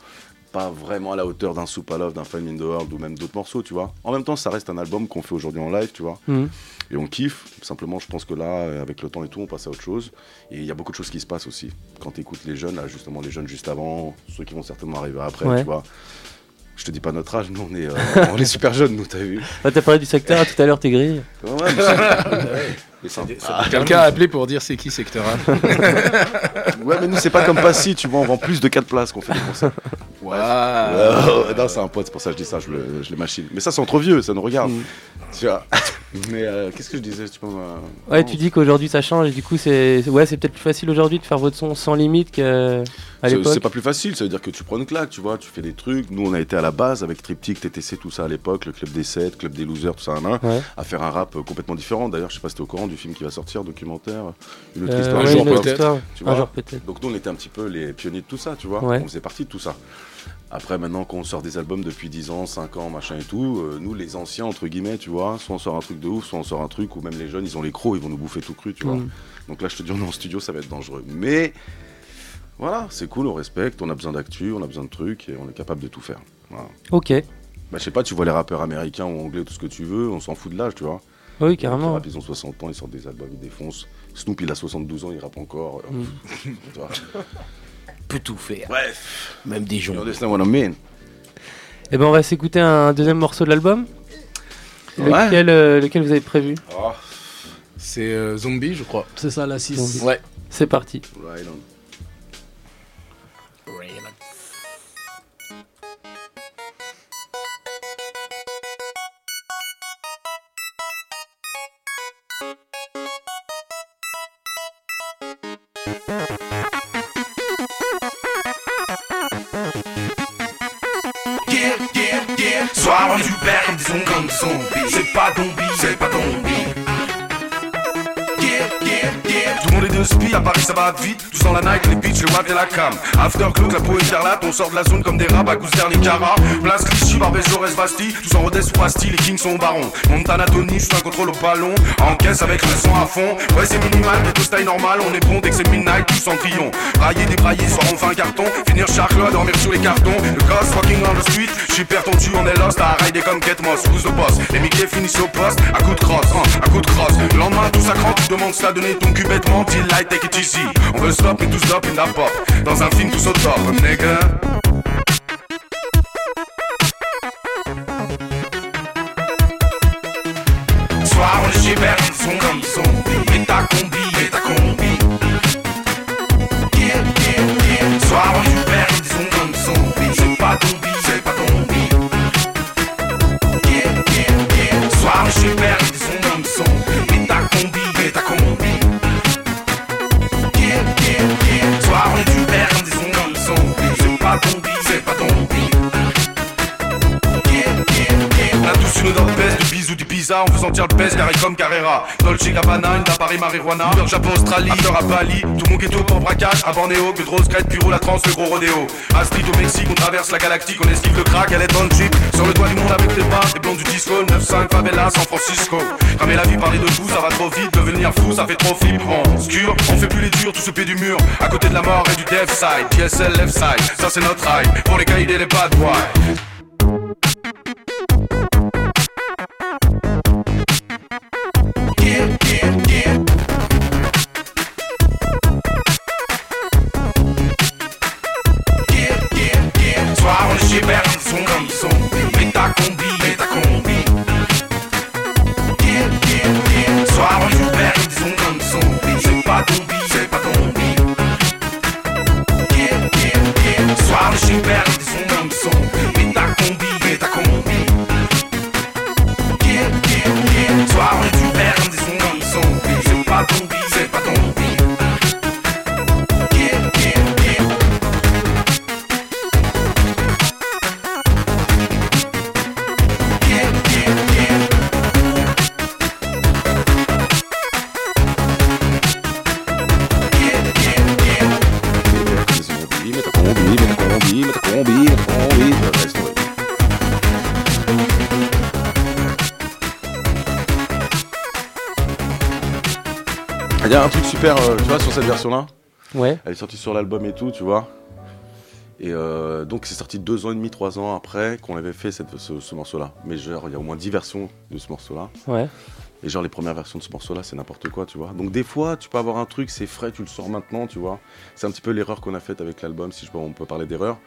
Speaker 13: pas vraiment à la hauteur d'un Soup à Love, d'un Film in the World ou même d'autres morceaux, tu vois. En même temps, ça reste un album qu'on fait aujourd'hui en live, tu vois.
Speaker 8: Mhm.
Speaker 13: Et on kiffe. Simplement, je pense que là, euh, avec le temps et tout, on passe à autre chose. Et il y a beaucoup de choses qui se passent aussi. Quand tu écoutes les jeunes, là, justement, les jeunes juste avant, ceux qui vont certainement arriver après,
Speaker 8: Ouais.
Speaker 13: tu vois. Je te dis pas notre âge, nous on est, euh, <laughs> on est super jeunes, nous, t'as vu
Speaker 8: Ouais, T'as parlé du secteur tout à l'heure, t'es gris.
Speaker 13: Ouais, mais <laughs> c'est- mais c'est un-
Speaker 11: Ah, Quelqu'un a appelé pour dire c'est qui Secteur <laughs>
Speaker 13: Ouais, mais nous, c'est pas comme Passy, tu vois, on vend plus de 4 places qu'on fait des concerts. <laughs>
Speaker 11: Waouh.
Speaker 13: Ouais, <laughs> non, c'est un pote, c'est pour ça que je dis ça, je le, je le machine. Mais ça, c'est entre vieux, ça nous regarde. Tu vois. Mais euh, qu'est-ce que je disais tu euh,
Speaker 8: Ouais, tu dis qu'aujourd'hui ça change et du coup c'est ouais c'est peut-être plus facile aujourd'hui de faire votre son sans limite qu'à l'époque.
Speaker 13: C'est pas plus facile, ça veut dire que tu prends une claque, tu vois, tu fais des trucs. Nous, on a été à la base avec Triptyque, TTC, tout ça à l'époque, le club des 7, club des losers, tout ça,
Speaker 8: Ouais.
Speaker 13: à faire un rap euh, complètement différent. D'ailleurs, je sais pas si t'es au courant du film qui va sortir, documentaire, une autre
Speaker 8: Euh,
Speaker 13: histoire.
Speaker 8: ouais,
Speaker 13: un jour peut-être.
Speaker 8: peut-être.
Speaker 13: Donc nous, on était un petit peu les pionniers de tout ça, tu vois.
Speaker 8: Ouais.
Speaker 13: On faisait partie de tout ça. Après, maintenant qu'on sort des albums depuis 10 ans, 5 ans, machin et tout, euh, nous, les anciens, entre guillemets, tu vois, soit on sort un truc de ouf, soit on sort un truc où même les jeunes, ils ont les crocs, ils vont nous bouffer tout cru, tu vois.
Speaker 8: Mm.
Speaker 13: Donc là, je te dis, on est en studio, ça va être dangereux. Mais voilà, c'est cool, on respecte, on a besoin d'actu, on a besoin de trucs et on est capable de tout faire. Voilà.
Speaker 8: Ok.
Speaker 13: Bah, je sais pas, tu vois les rappeurs américains ou anglais, tout ce que tu veux, on s'en fout de l'âge, tu vois.
Speaker 8: Oui,
Speaker 13: Les
Speaker 8: carrément.
Speaker 13: ils ont 60 ans, ils sortent des albums, ils défoncent. Snoop, il a 72 ans, il rappe encore.
Speaker 8: Mm. <laughs>
Speaker 15: Peut tout faire.
Speaker 13: Bref.
Speaker 15: Même des gens.
Speaker 13: You understand what I mean?
Speaker 8: Et ben on va s'écouter un deuxième morceau de l'album.
Speaker 11: Ouais.
Speaker 8: Lequel, euh, lequel vous avez prévu?
Speaker 11: C'est euh, Zombie, je crois.
Speaker 16: C'est ça, la 6.
Speaker 11: Ouais.
Speaker 8: C'est parti.
Speaker 13: Right
Speaker 17: Rendu père comme des. C'est pas zombie, c'est pas zombie. Le à Paris ça va vite. Tous dans la night, les bitches, les waves et la cam. Afterglow, la peau écarlate, on sort de la zone comme des rats à Gousser, Nicara. Place Clichy, Barbès, Jaurès, Bastille. Tous en Rodez ou Bastille, les kings sont au baron. Montana, Tony, je un contrôle au ballon. En caisse avec le son à fond. Ouais, c'est minimal, mais tout style normal. On est bon dès que c'est midnight, tous en triomphe. Raillé, débraillé, soir enfin carton. Finir Charclo à dormir sur les cartons. Le gosse walking on the street. J'suis perdu, on est lost. À rider comme Kate Moss, who's the boss. Les Mickey finissent au poste. À coup de crosse, hein, à coup de crosse. Le lendemain, tout ça crampe, tu demandes ça, donner ton cul bêtement. Deal light, take it easy. On veut stop et tout stop in la pop. Dans un film, tous au top, nigga. Soir, on est chez. Et ta combi, et ta combi. On veut sentir le pèse, carré comme Carrera. Dolce Gabbana, une d'appareil marijuana. New Japon, Australie, after à Bali. Tout mon ghetto pour braquage, à Bornéo, que rose, puro, la trans, le gros rodéo. À Street au Mexique, on traverse la galactique, on esquive le crack, elle est dans le jeep. Sur le toit du monde avec tes bras, les blondes du disco, 9-5 favela, San Francisco. Cramer la vie, parler de tout, ça va trop vite, devenir fou, ça fait trop flip. On scure, on fait plus les durs, tout ce pied du mur. À côté de la mort et du death side, DSL left side, ça c'est notre ride. Pour les caïds et les bad boys.
Speaker 13: Super, euh, tu vois, sur cette version-là.
Speaker 8: Ouais.
Speaker 13: Elle est sortie sur l'album et tout, tu vois. Et euh, donc c'est sorti deux ans et demi, trois ans après qu'on avait fait cette, ce, ce morceau-là. Mais genre, il y a au moins dix versions de ce morceau-là.
Speaker 8: Ouais.
Speaker 13: Et genre les premières versions de ce morceau-là, c'est n'importe quoi, tu vois. Donc des fois, tu peux avoir un truc, c'est frais, tu le sors maintenant, tu vois. C'est un petit peu l'erreur qu'on a faite avec l'album, si je peux, on peut parler d'erreur.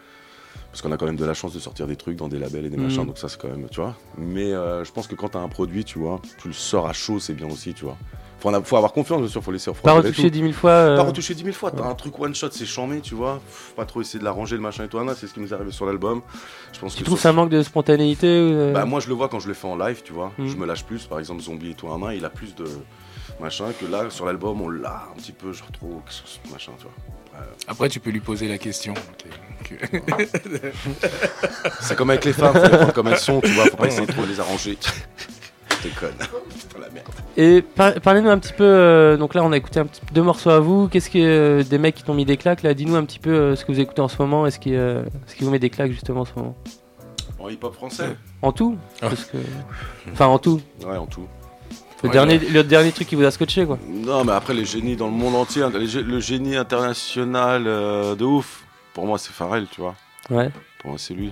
Speaker 13: Parce qu'on a quand même de la chance de sortir des trucs dans des labels et des
Speaker 8: Mhm.
Speaker 13: machins, donc ça c'est quand même, tu vois. Mais euh, je pense que quand t'as un produit, tu vois, tu le sors à chaud, c'est bien aussi, tu vois. Faut, en avoir- faut avoir confiance, bien sûr, faut laisser
Speaker 8: Pas retoucher
Speaker 13: tout.
Speaker 8: 10 000 fois, euh,
Speaker 13: Pas retoucher 10 000 fois, t'as un truc one shot, c'est chambé, tu vois. Faut pas trop essayer de l'arranger, le machin et tout, Anna, c'est ce qui nous est arrivé sur l'album. Je pense
Speaker 8: Tu
Speaker 13: que
Speaker 8: trouves ça manque de spontanéité euh,
Speaker 13: bah moi je le vois quand je le fais en live, tu vois.
Speaker 8: Mm.
Speaker 13: Je me lâche plus. Par exemple Zombie et toi main, il a plus de machin que là sur l'album on l'a un petit peu genre trop machin, tu vois. Euh,
Speaker 11: Après, tu peux lui poser la question. <laughs>
Speaker 13: C'est comme avec les femmes, faut les prendre comme elles sont, tu vois. Faut pas essayer de trop les arranger. Je déconne. <laughs> Putain la merde.
Speaker 8: Et par- parlez-nous un petit peu. euh, donc là, on a écouté un petit, deux morceaux à vous. Qu'est-ce que euh, des mecs qui t'ont mis des claques là? Dis-nous un petit peu euh, ce que vous écoutez en ce moment. Est-ce qui, euh, ce qui vous met des claques justement en ce moment?
Speaker 13: En hip-hop français?
Speaker 8: En tout Parce que- Enfin, en tout.
Speaker 13: Ouais, en tout.
Speaker 8: Le,
Speaker 13: Ouais,
Speaker 8: dernier,
Speaker 13: ouais.
Speaker 8: le dernier truc qui vous a scotché quoi.
Speaker 13: Non, mais après les génies dans le monde entier, les gé- le génie international euh, de ouf. Pour moi, c'est Pharrell, tu vois.
Speaker 8: Ouais.
Speaker 13: Pour moi, c'est lui.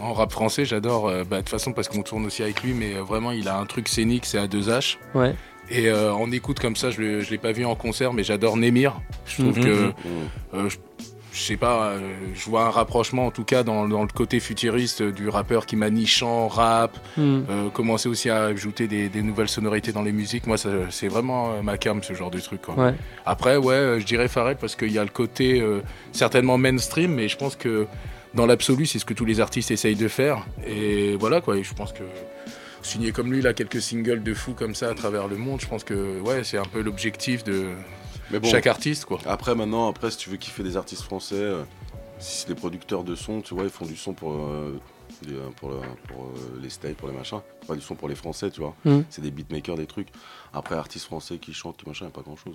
Speaker 11: En rap français, j'adore. euh, bah, De toute façon, parce qu'on tourne aussi avec lui, mais euh, vraiment, il a un truc scénique, c'est à deux H.
Speaker 8: Ouais.
Speaker 11: Et euh, en écoute comme ça, je ne l'ai pas vu en concert, mais j'adore Némir. Je trouve
Speaker 8: Mhm.
Speaker 11: que.
Speaker 8: Mhm.
Speaker 11: euh, je, je sais pas, euh, je vois un rapprochement en tout cas dans, dans le côté futuriste du rappeur qui manie chant, rap, euh, commencer aussi à ajouter des, des nouvelles sonorités dans les musiques. Moi, c'est vraiment ma cam, ce genre de truc. quoi.
Speaker 8: Ouais.
Speaker 11: Après, ouais, je dirais Pharrell parce qu'il y a le côté certainement mainstream, mais je pense que dans l'absolu, c'est ce que tous les artistes essayent de faire. Et voilà, quoi. Et je pense que signer comme lui, là, quelques singles de fou comme ça à travers le monde, je pense que, ouais, c'est un peu l'objectif de
Speaker 13: Mais bon,
Speaker 11: chaque artiste, quoi.
Speaker 13: Après, maintenant, après, si tu veux kiffer des artistes français, euh, si c'est des producteurs de son, tu vois, ils font du son pour, euh, les, pour, le- pour, euh, les States, pour les machins. Pas du son pour les Français, tu vois.
Speaker 8: Mhm.
Speaker 13: C'est des beatmakers, des trucs. Après, artistes français qui chantent, qui machin, y a pas grand chose.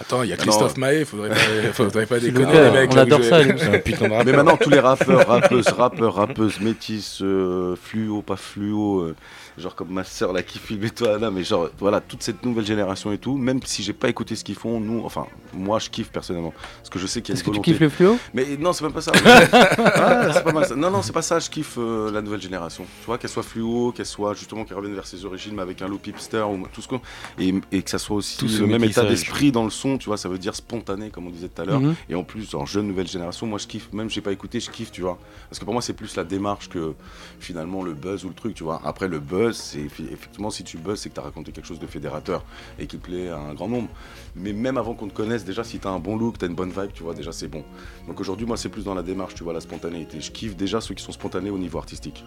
Speaker 11: Attends, il y a Christophe Maé, faudrait pas, faudrait pas <laughs> déconner,
Speaker 13: le
Speaker 11: les mecs.
Speaker 13: on adore ça, putain de. Mais maintenant, tous les rappeurs, rappeuses, rappeurs, rappeuses, métis, euh, fluo, pas fluo, euh, genre comme ma soeur là qui filme et toi là, mais genre voilà, toute cette nouvelle génération et tout, même si j'ai pas écouté ce qu'ils font, nous, enfin, moi je kiffe personnellement, parce que je sais qu'il y a
Speaker 8: Est-ce que tu kiffes le fluo?
Speaker 13: Mais non, c'est même pas ça. <laughs> Ah, c'est pas mal ça. Non, non, c'est pas ça, je kiffe euh, la nouvelle génération. Tu vois, qu'elle soit fluo, qu'elle soit justement qu'elle revienne vers ses origines, mais avec un look hipster ou tout ce qu'on. Et, et que ça soit aussi
Speaker 15: Tout
Speaker 13: le même état d'esprit dans le son, tu vois, ça veut dire spontané, comme on disait tout à l'heure.
Speaker 15: Mhm.
Speaker 13: Et en plus, en jeune nouvelle génération, moi je kiffe, même j'ai pas écouté, je kiffe, tu vois. Parce que pour moi, c'est plus la démarche que finalement le buzz ou le truc, tu vois. Après, le buzz, c'est effectivement, si tu buzz, c'est que tu as raconté quelque chose de fédérateur et qui plaît à un grand nombre. Mais même avant qu'on te connaisse, déjà, si tu as un bon look, tu as une bonne vibe, tu vois, déjà, c'est bon. Donc aujourd'hui, moi, c'est plus dans la démarche, tu vois, la spontanéité. Je kiffe déjà ceux qui sont spontanés au niveau artistique.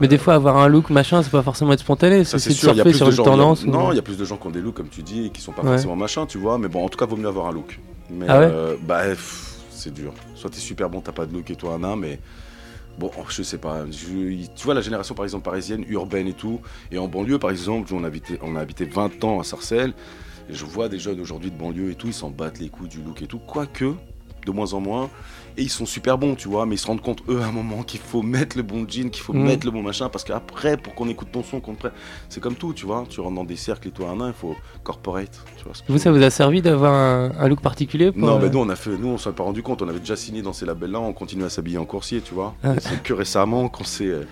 Speaker 8: Mais des fois, avoir un look machin, c'est pas forcément être spontané. C'est de
Speaker 13: sûr, il y a
Speaker 8: surfer
Speaker 13: plus
Speaker 8: sur
Speaker 13: de
Speaker 8: une
Speaker 13: gens.
Speaker 8: tendance. ou-
Speaker 13: Non, il y a plus de gens qui ont des looks, comme tu dis, et qui sont pas
Speaker 8: Ouais.
Speaker 13: forcément machin, tu vois. Mais bon, en tout cas, vaut mieux avoir un look. Mais
Speaker 8: Ah ouais
Speaker 13: euh, bah, c'est dur. Soit t'es super bon, t'as pas de look et toi un nain, mais bon, je sais pas. Je- tu vois, la génération, par exemple, parisienne, urbaine et tout, et en banlieue, par exemple, on a habité, on a habité 20 ans à Sarcelles, et je vois des jeunes aujourd'hui de banlieue et tout, ils s'en battent les couilles du look et tout, quoique, de moins en moins. Et ils sont super bons, tu vois, mais ils se rendent compte, eux, à un moment, qu'il faut mettre le bon jean, qu'il faut
Speaker 8: Mhm.
Speaker 13: mettre le bon machin, parce qu'après, pour qu'on écoute ton son, qu'on te prenne. C'est comme tout, tu vois. Tu rentres dans des cercles et toi, un nain, il faut corporate. Tu vois
Speaker 8: Vous, ça vous a servi d'avoir un, un look particulier pour,
Speaker 13: non,
Speaker 8: euh,
Speaker 13: mais nous on a fait, nous on s'en est pas rendu compte. On avait déjà signé dans ces labels-là, on continue à s'habiller en coursier, tu vois.
Speaker 8: Ah.
Speaker 13: C'est que récemment qu'on s'est, euh,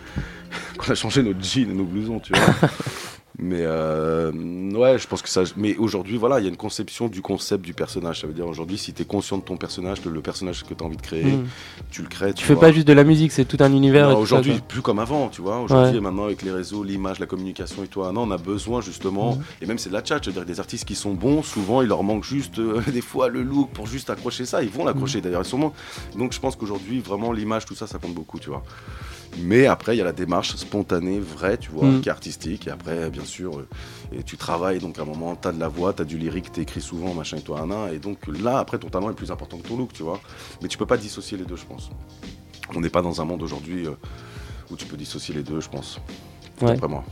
Speaker 13: <laughs> qu'on a changé notre jean et nos blousons, tu vois. <laughs> mais euh, ouais, je pense que ça. Mais aujourd'hui, voilà, il y a une conception du concept du personnage. Ça veut dire aujourd'hui, si tu es conscient de ton personnage, de le personnage que tu as envie de créer,
Speaker 8: Mm.
Speaker 13: tu le crées.
Speaker 8: Tu fais pas juste de la musique, c'est tout un univers.
Speaker 13: aujourd'hui, plus comme avant, tu vois. Aujourd'hui,
Speaker 8: Ouais.
Speaker 13: maintenant, avec les réseaux, l'image, la communication et toi, non, on a besoin justement,
Speaker 8: Mhm.
Speaker 13: et même c'est de la chat, je veux dire, des artistes qui sont bons, souvent, il leur manque juste euh, <laughs> des fois le look pour juste accrocher ça. Ils vont l'accrocher d'ailleurs, sûrement. Donc, je pense qu'aujourd'hui, vraiment, l'image, tout ça, ça compte beaucoup, tu vois. Mais après, il y a la démarche spontanée, vraie, tu vois,
Speaker 8: Mhm.
Speaker 13: qui est artistique. Et après, bien sûr, euh, et tu travailles, donc à un moment, tu as de la voix, tu as du lyrique, tu écris souvent, machin et toi, un. Et donc là, après, ton talent est plus important que ton look, tu vois. Mais tu peux pas dissocier les deux, je pense. On n'est pas dans un monde aujourd'hui euh, où tu peux dissocier les deux, je pense.
Speaker 8: Ouais.
Speaker 13: D'après moi.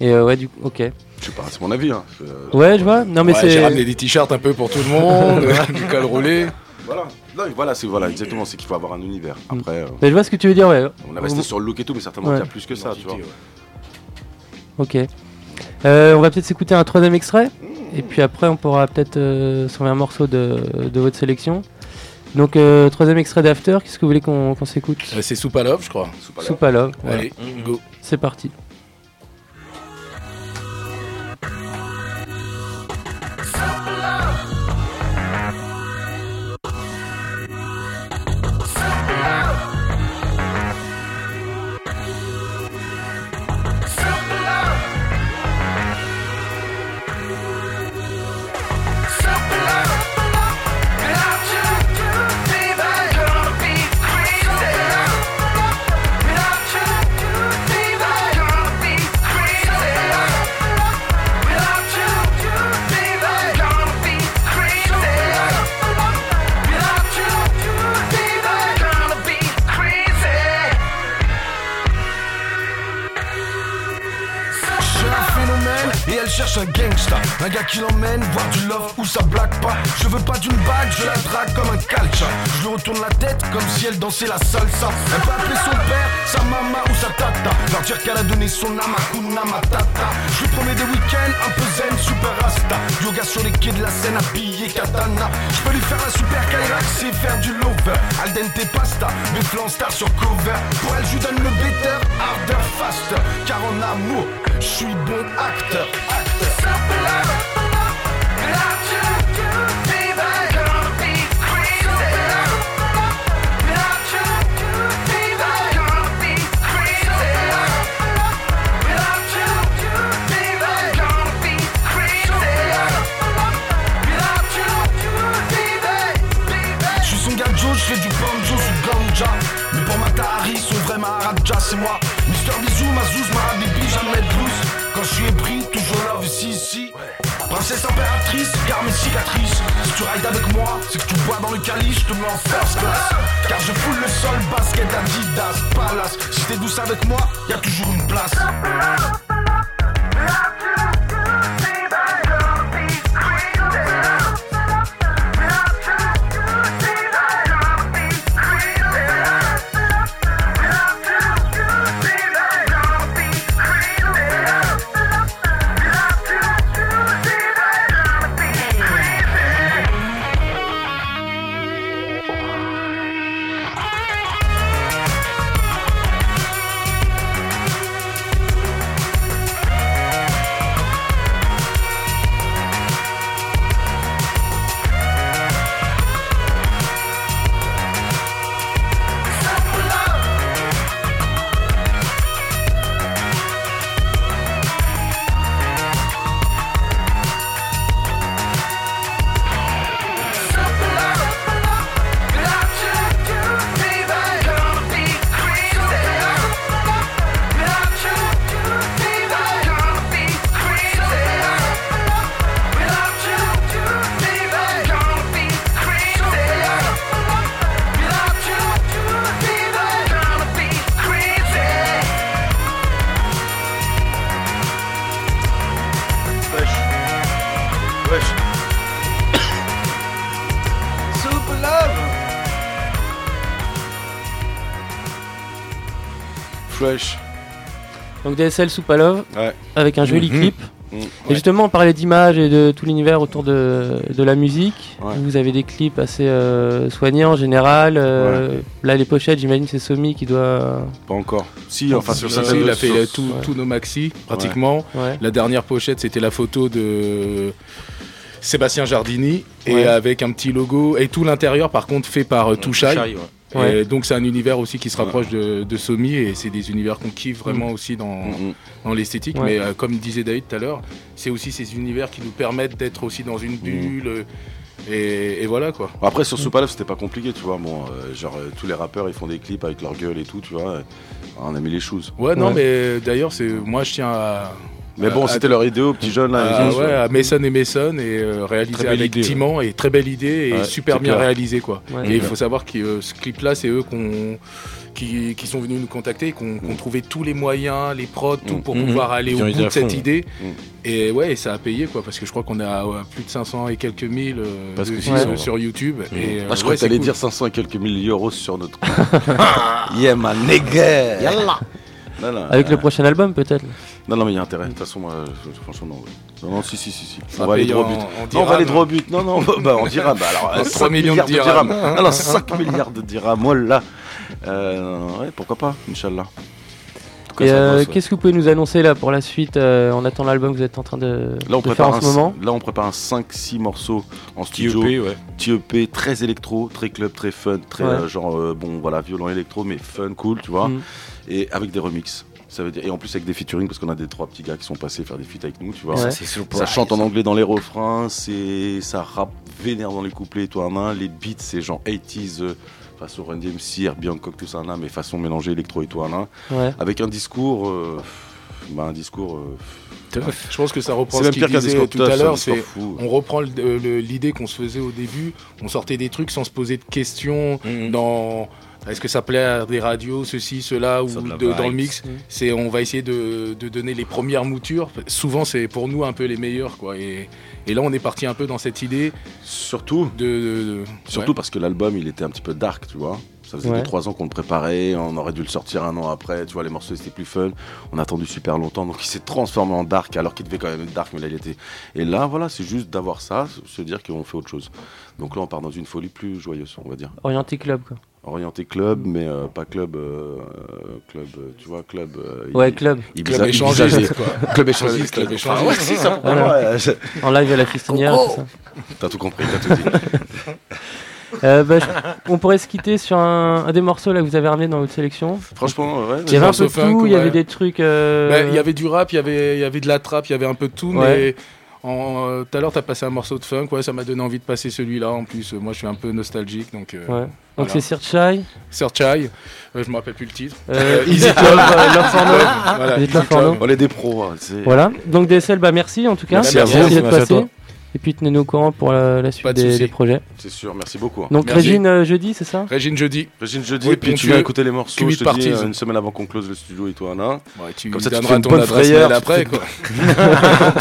Speaker 8: Et euh, ouais, du coup, ok.
Speaker 13: Je sais pas, c'est mon avis. Hein.
Speaker 8: Ouais, je vois. Non, mais
Speaker 11: Ouais,
Speaker 8: c'est.
Speaker 11: J'ai ramené des t-shirts un peu pour tout le monde, <laughs> <laughs> du col roulé.
Speaker 13: Voilà. Non, voilà, c'est voilà, exactement, c'est qu'il faut avoir un univers. Après, euh,
Speaker 8: Mais je vois ce que tu veux dire, ouais.
Speaker 13: on a resté sur le look et tout, mais certainement
Speaker 8: Ouais.
Speaker 13: qu'il y a plus que ça, tu vois.
Speaker 8: Ok. Euh, on va peut-être s'écouter un troisième extrait. Et puis après, on pourra peut-être euh, un morceau de, de votre sélection. Donc, euh, troisième extrait d'After, qu'est-ce que vous voulez qu'on qu'on s'écoute?
Speaker 11: Euh, C'est Soup à Love, je crois.
Speaker 8: Soup à Love, voilà.
Speaker 11: Allez, go.
Speaker 8: C'est parti.
Speaker 18: Un gangsta Un gars qui l'emmène voir du love où ça blague pas. Je veux pas d'une bague, je la drague comme un calcha Je lui retourne la tête comme si elle dansait la salsa. Elle peut appeler son père, sa maman ou sa tata. Leur dire qu'elle a donné son âme à Hakuna Matata. Je lui promets des week-ends un peu zen, super rasta. Yoga sur les quais de la Seine, habillé katana. Je peux lui faire un super Kyrax et faire du lover. Al dente pasta, mes flancs star sur cover. Pour elle je lui donne le better, harder, faster. Car en amour, je suis bon acteur, acteur. Je Princesse impératrice, garde mes cicatrices Si tu rides avec moi, c'est que tu bois dans le calice, je te mets en first class. Car je foule le sol, basket Adidas, Palace. Si t'es douce avec moi, y a toujours une place
Speaker 8: Donc DSL Soup à Love,
Speaker 13: Ouais.
Speaker 8: avec un joli
Speaker 13: Mhm.
Speaker 8: clip.
Speaker 13: Mhm.
Speaker 8: Et justement, on parlait d'images et de tout l'univers autour de, de la musique.
Speaker 13: Ouais.
Speaker 8: Vous avez des clips assez euh, soignés en général. euh, Là, les pochettes, j'imagine, c'est Somi qui doit.
Speaker 13: Pas encore. Si, enfin sur certaines
Speaker 11: il a fait
Speaker 13: sur-
Speaker 11: tout-
Speaker 8: Ouais.
Speaker 11: tous nos maxi, pratiquement.
Speaker 8: Ouais.
Speaker 11: La dernière pochette, c'était la photo de Sébastien Jardini, et avec un petit logo. Et tout l'intérieur, par contre, fait par euh, Touchai.
Speaker 19: Ouais.
Speaker 11: Et. Donc c'est un univers aussi qui se rapproche de, de Somi et c'est des univers qu'on kiffe vraiment aussi dans,
Speaker 13: Mhm.
Speaker 11: dans l'esthétique.
Speaker 8: Ouais.
Speaker 11: Mais euh, comme disait David tout à l'heure, c'est aussi ces univers qui nous permettent d'être aussi dans une bulle. euh, Et, et voilà quoi.
Speaker 13: Après sur Soupalef c'était pas compliqué tu vois bon euh, genre euh, tous les rappeurs ils font des clips avec leur gueule et tout tu vois euh, on a mis les choses
Speaker 11: Ouais, non, mais d'ailleurs, c'est moi je tiens à,
Speaker 13: Mais bon, c'était leur idée aux petits jeunes là.
Speaker 11: Ah
Speaker 13: ont-
Speaker 11: ouais, à Mason et Mason et euh, réalisé avec
Speaker 13: idée,
Speaker 11: Timan et très belle idée et
Speaker 13: Ouais,
Speaker 11: super bien
Speaker 13: clair.
Speaker 11: réalisé quoi.
Speaker 13: Ouais.
Speaker 11: et il
Speaker 13: Ouais.
Speaker 11: faut savoir que euh, ce clip-là, c'est eux qu'on qui, qui sont venus nous contacter, et qu'on qu'on trouvé tous les moyens, les prods, tout pour
Speaker 13: Mhm.
Speaker 11: pouvoir aller au
Speaker 13: ont
Speaker 11: bout de cette
Speaker 13: fond.
Speaker 11: idée.
Speaker 13: Mhm.
Speaker 11: Et ouais, et ça a payé quoi, parce que je crois qu'on est à ouais, plus de 500 et quelques mille euh,
Speaker 13: Parce que
Speaker 11: vues
Speaker 13: c'est
Speaker 11: sur- YouTube. Et, euh,
Speaker 13: Ah, je crois
Speaker 11: ouais,
Speaker 13: que t'allais
Speaker 11: cool.
Speaker 13: dire 500 et quelques mille euros sur notre. <laughs> yeah, ma nigga!
Speaker 8: Yallah. Avec
Speaker 13: euh,
Speaker 8: le prochain album, peut-être.
Speaker 13: Non, non, mais il y a intérêt. De toute façon, moi, je- franchement, non. ouais. Non, non, si, si, si. si. On va aller droit au but. Non, on va aller droit au but. Non, non, <laughs> bah, en dirhams. Bah, alors,
Speaker 11: En
Speaker 13: 5
Speaker 11: 3 millions
Speaker 13: milliards
Speaker 11: de
Speaker 13: de
Speaker 11: dirhams.
Speaker 13: Alors, 5 milliards de dirhams. Voilà. <laughs> Euh, ouais, pourquoi pas, Inch'Allah. En tout cas,
Speaker 8: Et
Speaker 13: ça
Speaker 8: euh,
Speaker 13: bosse, ouais.
Speaker 8: qu'est-ce que vous pouvez nous annoncer là pour la suite euh, On attend l'album que vous êtes en train de,
Speaker 13: Là on,
Speaker 8: de faire
Speaker 13: prépare
Speaker 8: en
Speaker 13: un,
Speaker 8: ce moment?
Speaker 13: là, on prépare un 5-6 morceaux en studio.
Speaker 20: TEP, ouais.
Speaker 13: TEP, très électro, très club, très fun, très
Speaker 8: Ouais.
Speaker 13: euh, genre, euh, bon, voilà, violent électro, mais fun, cool, tu vois.
Speaker 8: Mm.
Speaker 13: Et avec des remixes. Ça veut dire, et en plus avec des featuring, parce qu'on a des trois petits gars qui sont passés faire des feats avec nous, tu vois.
Speaker 20: Ouais. Ça,
Speaker 13: chante en anglais dans les refrains, c'est, ça rappe vénère dans les couplets, toi à main. Les beats, c'est genre 80s, euh, façon Run DMC, Hancock, tout ça là, mais façon mélanger électro et toi là.
Speaker 8: Ouais.
Speaker 13: Avec un discours, euh, bah, un discours. euh,
Speaker 11: Je pense que ça reprend
Speaker 13: C'est
Speaker 11: ce
Speaker 13: même
Speaker 11: qu'il disait tout
Speaker 13: tough,
Speaker 11: à l'heure. C'est
Speaker 13: fou.
Speaker 11: on reprend l'idée qu'on se faisait au début. On sortait des trucs sans se poser de questions.
Speaker 13: Mhm.
Speaker 11: Dans est-ce que ça plaît à des radios, ceci, cela ou
Speaker 20: de
Speaker 11: dans le mix. C'est on va essayer de, de donner les premières moutures. Souvent c'est pour nous un peu les meilleurs quoi. Et, et là on est parti un peu dans cette idée.
Speaker 13: Surtout.
Speaker 11: De, de- de-
Speaker 13: Surtout
Speaker 11: ouais.
Speaker 13: parce que l'album il était un petit peu dark, tu vois. Ça faisait
Speaker 8: Ouais.
Speaker 13: 2-3 ans qu'on le préparait, on aurait dû le sortir un an après, tu vois, les morceaux étaient plus fun. On a attendu super longtemps, donc il s'est transformé en dark alors qu'il devait quand même être dark, mais là il était. Et là, voilà, c'est juste d'avoir ça, se dire qu'on fait autre chose. Donc là, on part dans une folie plus joyeuse, on va dire.
Speaker 8: Orienté club, quoi.
Speaker 13: Orienté club, mais euh, pas club, euh, club, euh, tu vois, club. euh,
Speaker 8: Ouais, club.
Speaker 13: Ibiza-
Speaker 11: Club échangiste, quoi. <laughs>
Speaker 13: Club échangiste.
Speaker 11: Club
Speaker 13: Ah
Speaker 11: échangiste.
Speaker 13: ouais, si, ça pourrait, <laughs>
Speaker 8: Voilà.
Speaker 13: ouais, je-
Speaker 8: En live à la fistinière,
Speaker 13: Coco
Speaker 8: tout ça.
Speaker 13: T'as tout compris, t'as tout dit. <laughs>
Speaker 8: Euh, bah, je- on pourrait se quitter sur un, un des morceaux là que vous avez ramené dans votre sélection.
Speaker 13: Franchement, ouais.
Speaker 8: Il y avait un peu de tout, il y avait des trucs. euh,
Speaker 11: Ben, Il y avait du rap, il y avait, il y avait de la trap, il y avait un peu de tout,
Speaker 8: Ouais.
Speaker 11: mais tout à l'heure, tu as passé un morceau de funk, ouais, ça m'a donné envie de passer celui-là. En plus, euh, moi, je suis un peu nostalgique, donc. euh,
Speaker 8: Ouais. Donc
Speaker 11: voilà.
Speaker 8: c'est Sir Chai.
Speaker 11: Sir Chai, euh, je me rappelle plus le titre.
Speaker 8: Euh,
Speaker 11: Euh,
Speaker 8: Easy Club, euh, Love for Love.
Speaker 11: Voilà,
Speaker 8: Easy Club.
Speaker 13: On est des pros. hein,
Speaker 8: Voilà. Donc DSL, bah merci en tout cas.
Speaker 13: Merci à vous.
Speaker 8: d'être
Speaker 20: Merci à
Speaker 8: passé. Et puis tenez-nous au courant pour la, la suite
Speaker 11: de
Speaker 8: des, projets.
Speaker 13: C'est sûr, merci beaucoup. hein.
Speaker 8: Donc
Speaker 11: Merci.
Speaker 8: Régine euh, jeudi, c'est ça?
Speaker 11: Régine jeudi.
Speaker 13: Régine jeudi,
Speaker 11: Oui,
Speaker 13: et puis tu viens écouter les morceaux, je te dis,
Speaker 11: Parties.
Speaker 13: euh, une semaine avant qu'on close le studio et toi, Anna.
Speaker 11: Ouais, tu
Speaker 13: Comme ça, tu fais une bonne frayeur,
Speaker 11: après.
Speaker 13: fais-
Speaker 11: Quoi. <laughs>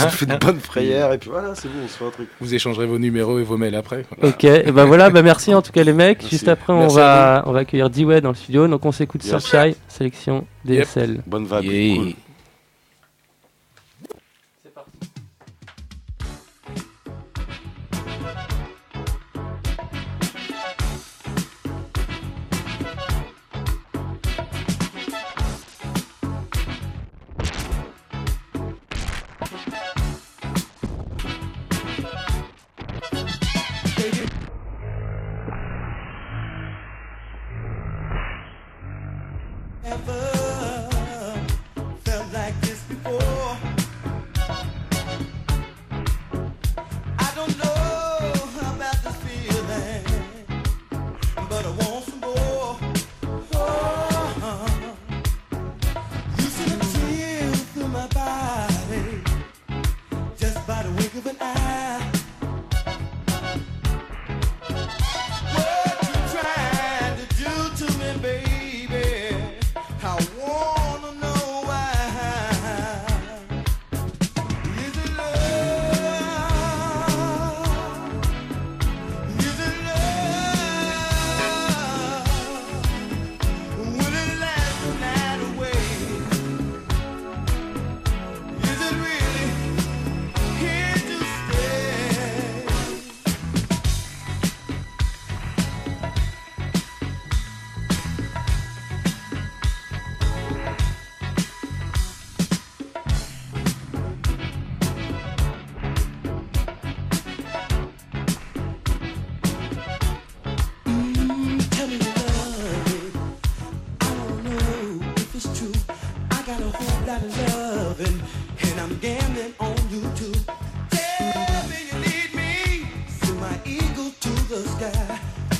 Speaker 13: tu fais une bonne <laughs> frayeur, et puis voilà, c'est bon, on se fait un truc.
Speaker 11: Vous échangerez vos numéros et vos mails après. quoi.
Speaker 8: Ok, et bah <laughs> voilà, bah merci en tout cas les mecs.
Speaker 13: Merci.
Speaker 8: Juste après, on va, on va accueillir D-Way dans le studio. Donc on s'écoute. Sir Chai, sélection DSL.
Speaker 13: Bonne vibe,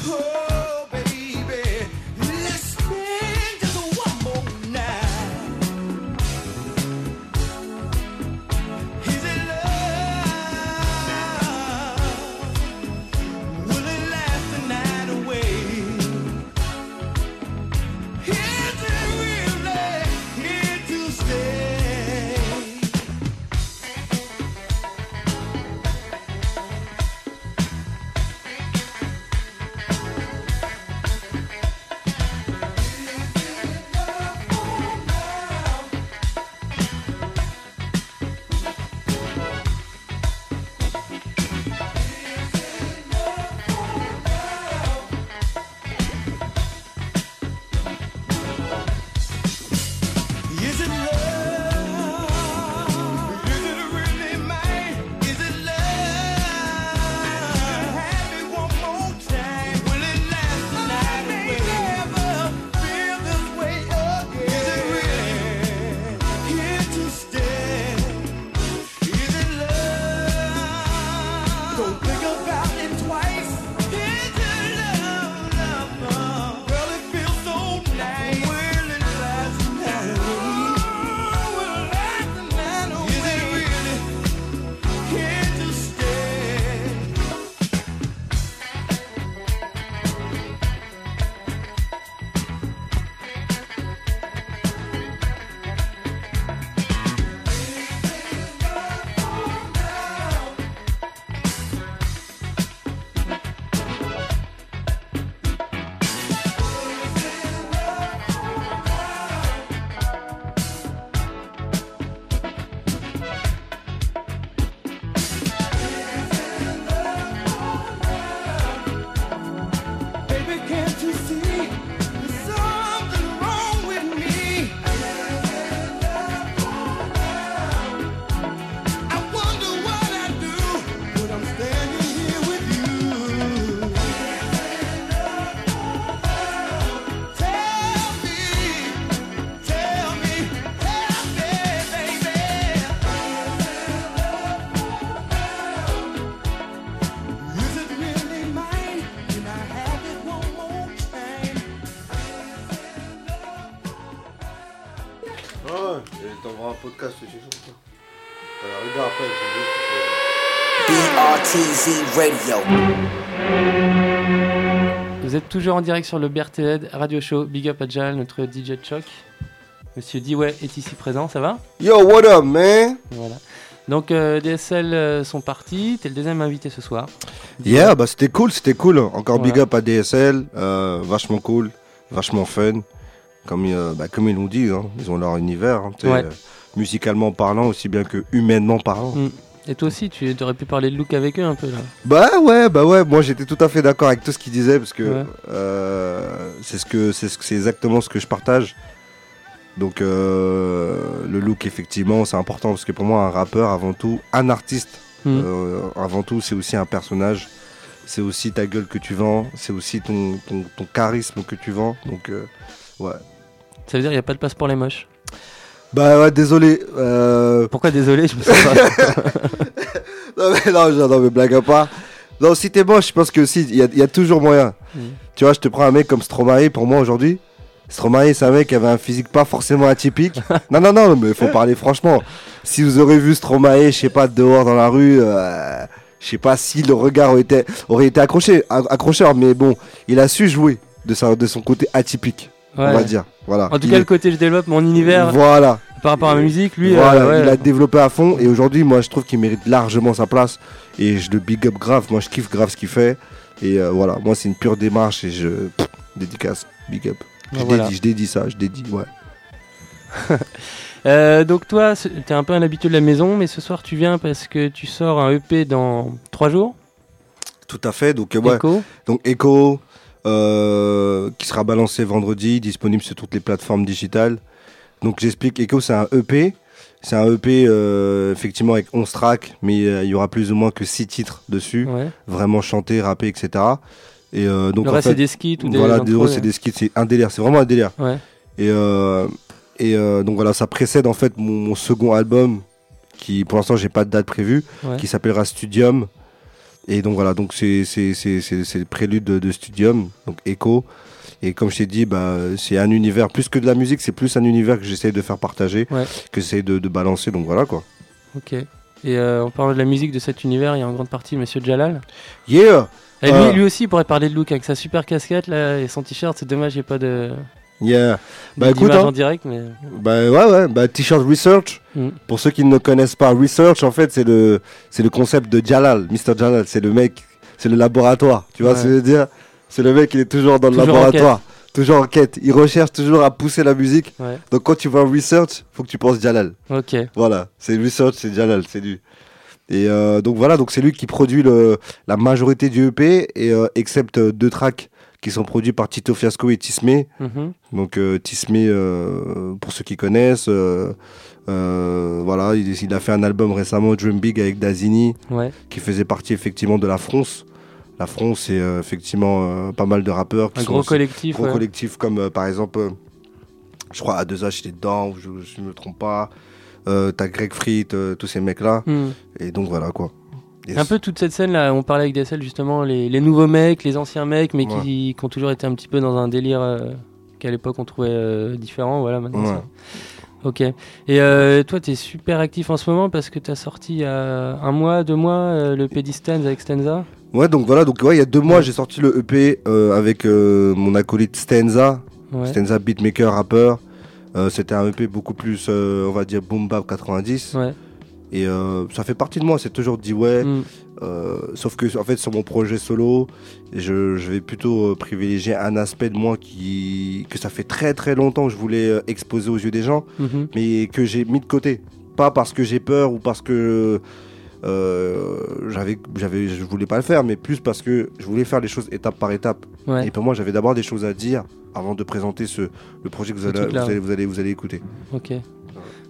Speaker 4: Oh.
Speaker 8: Vous êtes toujours en direct sur le BRTZ Radio Show. Big up à Jal, notre DJ Choc. Monsieur Dewey est ici présent, ça va?
Speaker 20: Yo, what up, man?
Speaker 8: Voilà. Donc euh, DSL euh, sont partis. T'es le deuxième invité ce soir.
Speaker 20: Yeah, bah c'était cool, c'était cool. Encore big up à DSL, euh, vachement cool, vachement fun. Comme, euh, bah, comme ils l'ont dit, hein, ils ont leur univers, hein,
Speaker 8: Ouais.
Speaker 20: euh, musicalement parlant, aussi bien que humainement parlant.
Speaker 8: Mm. Et toi aussi, tu aurais pu parler de look avec eux un peu là.
Speaker 20: Bah ouais, bah ouais, moi j'étais tout à fait d'accord avec tout ce qu'ils disaient parce que
Speaker 8: Ouais.
Speaker 20: euh, c'est ce que c'est ce que- c'est exactement ce que je partage. Donc euh, le look effectivement c'est important parce que pour moi un rappeur avant tout, un artiste
Speaker 8: Mhm.
Speaker 20: euh, avant tout c'est aussi un personnage, c'est aussi ta gueule que tu vends, c'est aussi ton, ton, ton charisme que tu vends. Donc ouais.
Speaker 8: Ça veut dire qu'il n'y a pas de place pour les moches.
Speaker 20: Bah ouais désolé. euh,
Speaker 8: Pourquoi désolé Je me sens pas. <laughs>
Speaker 20: non, mais, non, non, mais blague à part. Non, si t'es moche, je pense que si, il y, a- il y a toujours moyen.
Speaker 8: Mm.
Speaker 20: Tu vois, je te prends un mec comme Stromae pour moi aujourd'hui. Stromae, c'est un mec qui avait un physique pas forcément atypique. <laughs> non, non, non, mais faut parler franchement. Si vous aurez vu Stromae, je sais pas, dehors dans la rue, euh, je sais pas si le regard aurait été, aurait été accroché, accrocheur, mais bon, il a su jouer de, sa, de son côté atypique, on va dire. Voilà.
Speaker 8: En tout
Speaker 20: Il
Speaker 8: cas,
Speaker 20: est-
Speaker 8: le côté je développe mon univers.
Speaker 20: Voilà.
Speaker 8: Par rapport à ma musique, lui,
Speaker 20: Voilà,
Speaker 8: euh, ouais.
Speaker 20: il a développé à fond et aujourd'hui, moi, je trouve qu'il mérite largement sa place et je le big up grave. Moi, je kiffe grave ce qu'il fait et euh, voilà, moi, c'est une pure démarche et je pff, dédicace, big up. Je,
Speaker 8: Ah, voilà.
Speaker 20: dédie, je dédie ça, je dédie, ouais. <laughs>
Speaker 8: Euh, donc toi, t'es un peu un habitué de la maison, mais ce soir tu viens parce que tu sors un EP dans 3 jours?
Speaker 20: Tout à fait. Donc, ouais.
Speaker 8: Echo?
Speaker 20: Donc, Echo, euh, qui sera balancé vendredi, disponible sur toutes les plateformes digitales. Donc, j'explique. Echo, c'est un EP. C'est un EP, euh, effectivement, avec 11 tracks, mais euh, il y aura plus ou moins que 6 titres dessus.
Speaker 8: Ouais.
Speaker 20: Vraiment chantés, rappés, etc. Et donc,
Speaker 8: Le reste, c'est des skits ou des
Speaker 20: Voilà, des
Speaker 8: ouais.
Speaker 20: c'est des skits. C'est un délire. C'est vraiment un délire.
Speaker 8: Ouais.
Speaker 20: Et, et donc, voilà, ça précède, en fait, mon, mon second album, qui, pour l'instant, j'ai pas de date prévue, qui s'appellera Studium. Et donc voilà, donc c'est le prélude de, de Studium, donc Echo. Et comme je t'ai dit, bah, c'est un univers, plus que de la musique, c'est plus un univers que j'essaie de faire partager,
Speaker 8: Ouais.
Speaker 20: que j'essaie de, de balancer, donc voilà quoi.
Speaker 8: Ok. Et euh, en parlant de la musique de cet univers, il y a en grande partie Monsieur Jalal.
Speaker 20: Yeah
Speaker 8: Et lui,
Speaker 20: Euh,
Speaker 8: lui aussi il pourrait parler de look avec sa super casquette là et son t-shirt. C'est dommage, il n'y a pas de.
Speaker 20: Yeah. Bah écoute, hein.
Speaker 8: en direct, mais.
Speaker 20: Bah ouais, ouais, bah T-shirt Research.
Speaker 8: Mm.
Speaker 20: Pour ceux qui ne connaissent pas, Research, en fait, c'est le, c'est le concept de Jalal, Mr. Jalal. C'est le mec, c'est le laboratoire. Tu vois
Speaker 8: Ouais.
Speaker 20: ce que je veux dire? C'est le mec, il est toujours dans le
Speaker 8: en
Speaker 20: laboratoire. Toujours en quête. Il recherche toujours à pousser la musique.
Speaker 8: Ouais.
Speaker 20: Donc quand tu vois Research, faut que tu penses Jalal.
Speaker 8: Ok.
Speaker 20: Voilà, c'est Research, c'est Jalal, c'est lui. Et euh, donc voilà, donc c'est lui qui produit le, la majorité du EP, et euh, excepte euh, deux tracks qui sont produits par Tito Fiasco et Tismé.
Speaker 8: Mhm.
Speaker 20: Donc euh, Tismé, euh, pour ceux qui connaissent, euh, voilà, il, il a fait un album récemment, Dream Big, avec Dazini,
Speaker 8: Ouais.
Speaker 20: qui faisait partie effectivement de la France. La France, c'est effectivement pas mal de rappeurs. Qui
Speaker 8: Un
Speaker 20: sont
Speaker 8: gros collectif,
Speaker 20: Gros
Speaker 8: ouais.
Speaker 20: collectif comme par exemple, je crois à 2H, il est dedans, je, je me trompe pas. Euh, T'as Greg Frit, euh, tous ces mecs-là.
Speaker 8: Hmm.
Speaker 20: Et donc voilà quoi. Yes.
Speaker 8: Un peu toute cette scène là, on parlait avec DSL justement, les, les nouveaux mecs, les anciens mecs, mais qui, qui ont toujours été un petit peu dans un délire euh, qu'à l'époque on trouvait euh, différent. Voilà, maintenant.
Speaker 20: Ouais.
Speaker 8: Ok. Et euh, toi, tu es super actif en ce moment parce que tu as sorti il y a un mois, deux mois, le Pedistance avec Stenza.
Speaker 20: Ouais, donc voilà, donc ouais, il y a deux mois, j'ai sorti le EP avec mon acolyte Stenza. Stenza beatmaker, rappeur. C'était un EP beaucoup plus, on va dire, boom bap 90.
Speaker 8: Ouais.
Speaker 20: Et euh, ça fait partie de moi, c'est toujours dit ouais.
Speaker 8: Mm.
Speaker 20: Euh, sauf que en fait sur mon projet solo, je, je vais plutôt euh, privilégier un aspect de moi qui que ça fait très très longtemps que je voulais exposer aux yeux des gens,
Speaker 8: Mhm.
Speaker 20: mais que j'ai mis de côté. Pas parce que j'ai peur ou parce que j'avais j'avais je voulais pas le faire, mais plus parce que je voulais faire les choses étape par étape.
Speaker 8: Ouais.
Speaker 20: Et pour moi, j'avais d'abord des choses à dire avant de présenter ce le projet que vous allez, vous allez, vous allez vous allez écouter.
Speaker 8: Ok.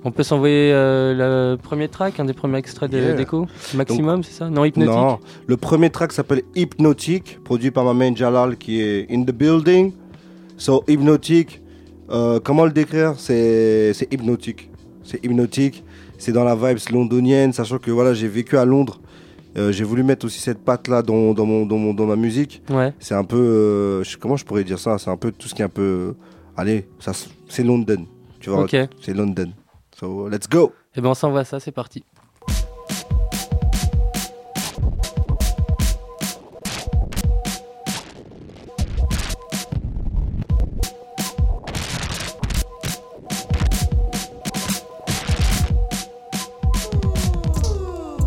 Speaker 8: On peut s'envoyer euh, le premier track, un des premiers extraits de
Speaker 20: Yeah.
Speaker 8: Maximum, c'est ça? Non, hypnotique
Speaker 20: Non, le premier track s'appelle Hypnotique, produit par ma main Jalal qui est in the building. So Hypnotique, euh, comment le décrire? C'est hypnotique. C'est hypnotique. C'est dans la vibes londonienne, sachant que voilà, j'ai vécu à Londres. Euh, j'ai voulu mettre aussi cette patte là dans, dans, mon, dans, mon- dans ma musique.
Speaker 8: Ouais.
Speaker 20: C'est un peu, je- comment je pourrais dire ça? C'est un peu tout ce qui est un peu, allez, ça, c'est London. Tu vois,
Speaker 8: Ok.
Speaker 20: c'est London. So, let's go.
Speaker 8: Et ben on s'envoie ça, c'est parti.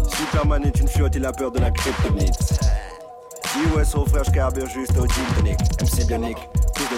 Speaker 21: Superman est une fiotte, il a peur de la kryptonite. Ouais, son frère, je carbure juste au gin tonic. MC Bionic,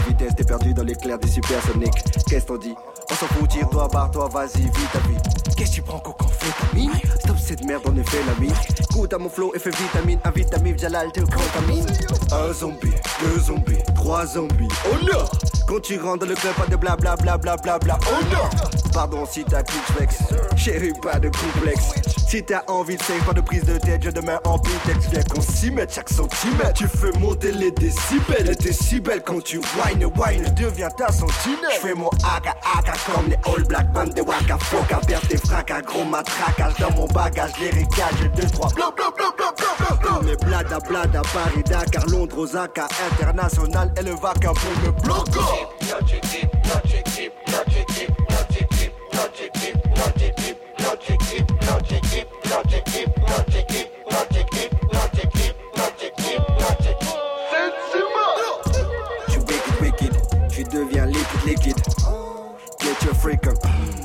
Speaker 21: vitesse, t'es perdu dans l'éclair du supersonique. Qu'est-ce qu'on dit? On s'en fout, tire-toi, barre-toi, vas-y, vite à vite. Qu'est-ce que tu prends coco amphétamine Stop cette merde, on est fait la mine. Goûte à mon flow, effet vitamine, un vitamine, Jalal te contamine. Un zombie, deux zombies, trois zombies. Oh non Quand tu rentres dans le club, pas de bla bla bla bla bla. Oh non Pardon si t'as Kleenex, chérie, pas de complexe. Si t'as envie de save, pas de prise de tête, je demain en pitex. Viens qu'on s'y mette chaque centimètre. Tu fais monter les décibels, t'es si belle quand tu whine, whine, deviens ta sentinelle. Je fais mon aga aga comme les All Black Band des Waka Foka. Perds tes fracas, gros matraquage dans mon bagage, les récages, deux, trois bla bla bla bla bla bla. Mes blada blada, Paris, Dakar, Londres, Osaka, international, et le vaca pour me bloquer. logic, logic, keep.